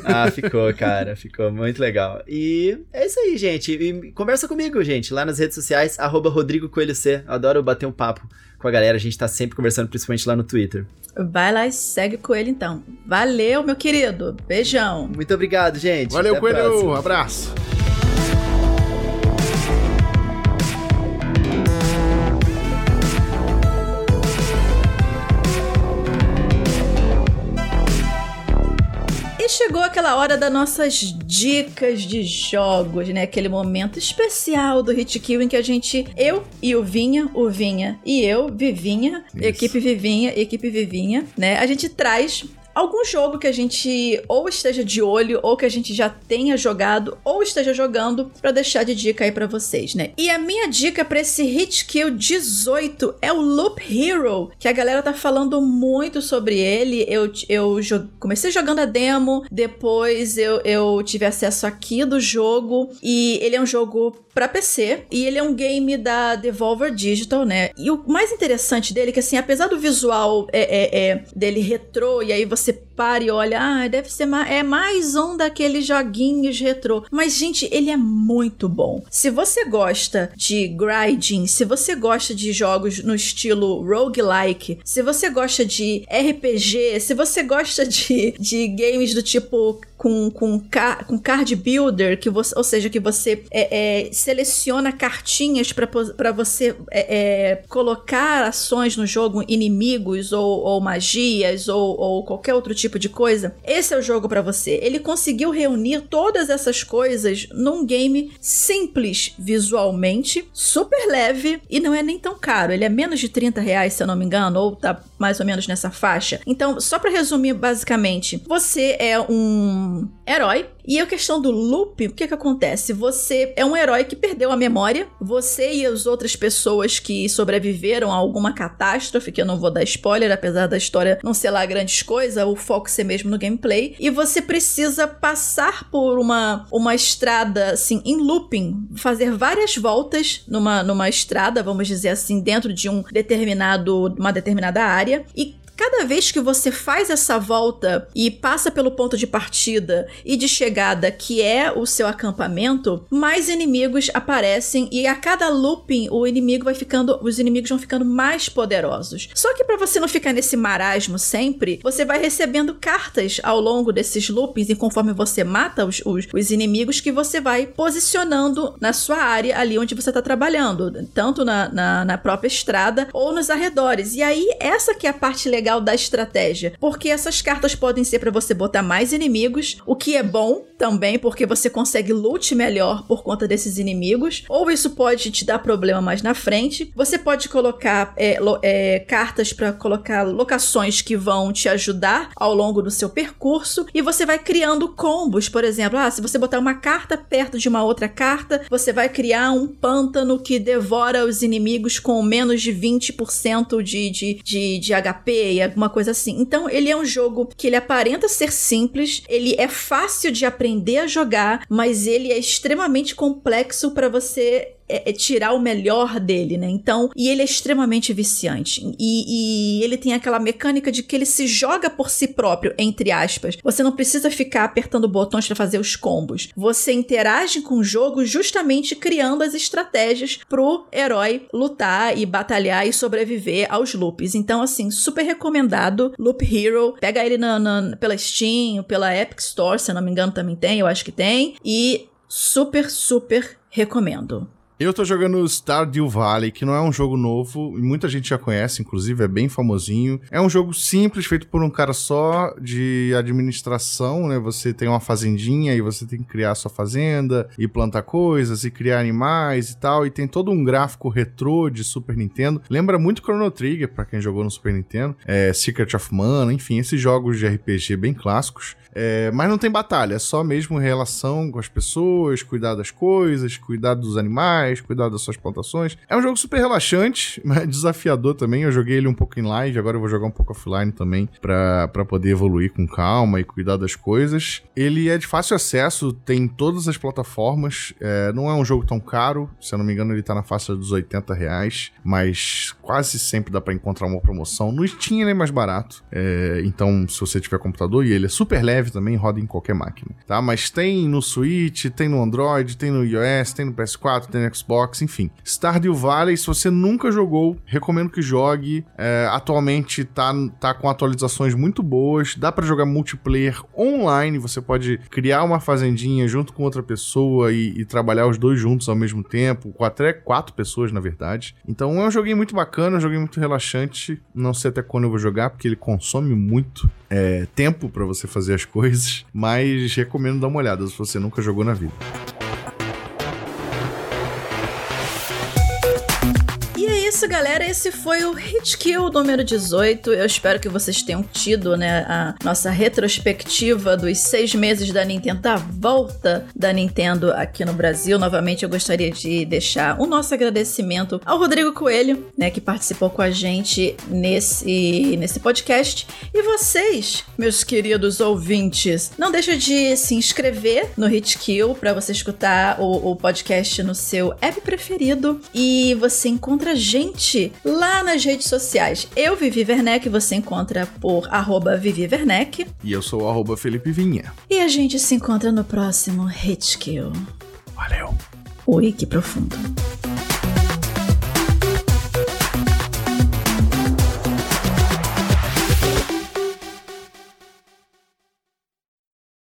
ah, [laughs] ficou, cara, ficou muito legal. E é isso aí, gente. E conversa comigo, gente, lá nas redes sociais, arroba Rodrigo Coelho C. adoro bater um papo com a galera, a gente tá sempre conversando, principalmente lá no Twitter. Vai lá e segue com ele então. Valeu, meu querido. Beijão. Muito obrigado, gente. Valeu, Até Coelho. Abraço. Chegou aquela hora das nossas dicas de jogos, né? Aquele momento especial do Hit Kill em que a gente, eu e o Vinha, o Vinha e eu, Vivinha, Isso. equipe Vivinha, equipe Vivinha, né? A gente traz algum jogo que a gente ou esteja de olho, ou que a gente já tenha jogado, ou esteja jogando, para deixar de dica aí para vocês, né? E a minha dica para esse Hit Kill 18 é o Loop Hero, que a galera tá falando muito sobre ele. Eu, eu comecei jogando a demo, depois eu, eu tive acesso aqui do jogo, e ele é um jogo para PC e ele é um game da Devolver Digital, né? E o mais interessante dele é que assim, apesar do visual é, é, é dele retrô e aí você para e olha, ah, deve ser mais, é mais um daqueles joguinhos retrô. Mas gente, ele é muito bom. Se você gosta de grinding, se você gosta de jogos no estilo roguelike, se você gosta de RPG, se você gosta de, de games do tipo com, com, com card builder, que você, ou seja, que você é, é, seleciona cartinhas para você é, é, colocar ações no jogo, inimigos ou, ou magias ou, ou, qualquer outro tipo de coisa. Esse é o jogo para você. Ele conseguiu reunir todas essas coisas num game simples visualmente, super leve e não é nem tão caro. Ele é menos de 30 reais, se eu não me engano, ou tá mais ou menos nessa faixa. Então, só para resumir basicamente, você é um herói. E a questão do loop, o que que acontece? Você é um herói que perdeu a memória, você e as outras pessoas que sobreviveram a alguma catástrofe, que eu não vou dar spoiler, apesar da história não ser lá grandes coisas, o foco ser mesmo no gameplay, e você precisa passar por uma, uma estrada, assim, em looping, fazer várias voltas numa, numa estrada, vamos dizer assim, dentro de um determinado, uma determinada área, e cada vez que você faz essa volta e passa pelo ponto de partida e de chegada, que é o seu acampamento, mais inimigos aparecem e a cada looping o inimigo vai ficando, os inimigos vão ficando mais poderosos. Só que para você não ficar nesse marasmo sempre, você vai recebendo cartas ao longo desses loopings e conforme você mata os, os, os inimigos que você vai posicionando na sua área ali onde você está trabalhando, tanto na, na, na própria estrada ou nos arredores. E aí essa que é a parte legal legal da estratégia, porque essas cartas podem ser para você botar mais inimigos, o que é bom também, porque você consegue loot melhor por conta desses inimigos, ou isso pode te dar problema mais na frente. Você pode colocar é, é, cartas para colocar locações que vão te ajudar ao longo do seu percurso, e você vai criando combos, por exemplo, ah, se você botar uma carta perto de uma outra carta, você vai criar um pântano que devora os inimigos com menos de 20% de, de, de, de HP alguma coisa assim. Então, ele é um jogo que ele aparenta ser simples, ele é fácil de aprender a jogar, mas ele é extremamente complexo para você é, é, tirar o melhor dele, né? Então, e ele é extremamente viciante. E, e ele tem aquela mecânica de que ele se joga por si próprio, entre aspas. Você não precisa ficar apertando botões para fazer os combos. Você interage com o jogo justamente criando as estratégias pro herói lutar e batalhar e sobreviver aos loops. Então, assim, super recomendado. Loop Hero. Pega ele na, na, pela Steam, pela Epic Store, se eu não me engano, também tem. Eu acho que tem. E super, super recomendo. Eu tô jogando Stardew Valley, que não é um jogo novo, e muita gente já conhece, inclusive, é bem famosinho. É um jogo simples, feito por um cara só, de administração, né? Você tem uma fazendinha e você tem que criar sua fazenda, e plantar coisas, e criar animais e tal, e tem todo um gráfico retrô de Super Nintendo. Lembra muito Chrono Trigger, para quem jogou no Super Nintendo, é, Secret of Mana, enfim, esses jogos de RPG bem clássicos. É, mas não tem batalha, é só mesmo relação com as pessoas, cuidar das coisas, cuidar dos animais, cuidar das suas plantações. É um jogo super relaxante, [laughs] mas desafiador também. Eu joguei ele um pouco em live, agora eu vou jogar um pouco offline também para poder evoluir com calma e cuidar das coisas. Ele é de fácil acesso, tem todas as plataformas. É, não é um jogo tão caro, se eu não me engano, ele tá na faixa dos 80 reais, mas quase sempre dá para encontrar uma promoção. No Steam ele é mais barato, é, então se você tiver computador e ele é super leve também, roda em qualquer máquina, tá? Mas tem no Switch, tem no Android, tem no iOS, tem no PS4, tem no Xbox, enfim. Stardew Valley, se você nunca jogou, recomendo que jogue. É, atualmente tá, tá com atualizações muito boas, dá para jogar multiplayer online, você pode criar uma fazendinha junto com outra pessoa e, e trabalhar os dois juntos ao mesmo tempo, com até quatro pessoas, na verdade. Então é um joguinho muito bacana, um joguinho muito relaxante. Não sei até quando eu vou jogar, porque ele consome muito é, tempo para você fazer as coisas, mas recomendo dar uma olhada se você nunca jogou na vida. Isso, galera. Esse foi o Hit Kill número 18. Eu espero que vocês tenham tido, né, a nossa retrospectiva dos seis meses da Nintendo, da volta da Nintendo aqui no Brasil. Novamente, eu gostaria de deixar o nosso agradecimento ao Rodrigo Coelho, né, que participou com a gente nesse, nesse podcast. E vocês, meus queridos ouvintes, não deixa de se inscrever no Hit Kill para você escutar o, o podcast no seu app preferido. E você encontra a gente lá nas redes sociais. Eu, Vivi Werneck, você encontra por arroba Vivi Werneck. E eu sou arroba Felipe Vinha. E a gente se encontra no próximo Hit Kill. Valeu. Ui, que profundo.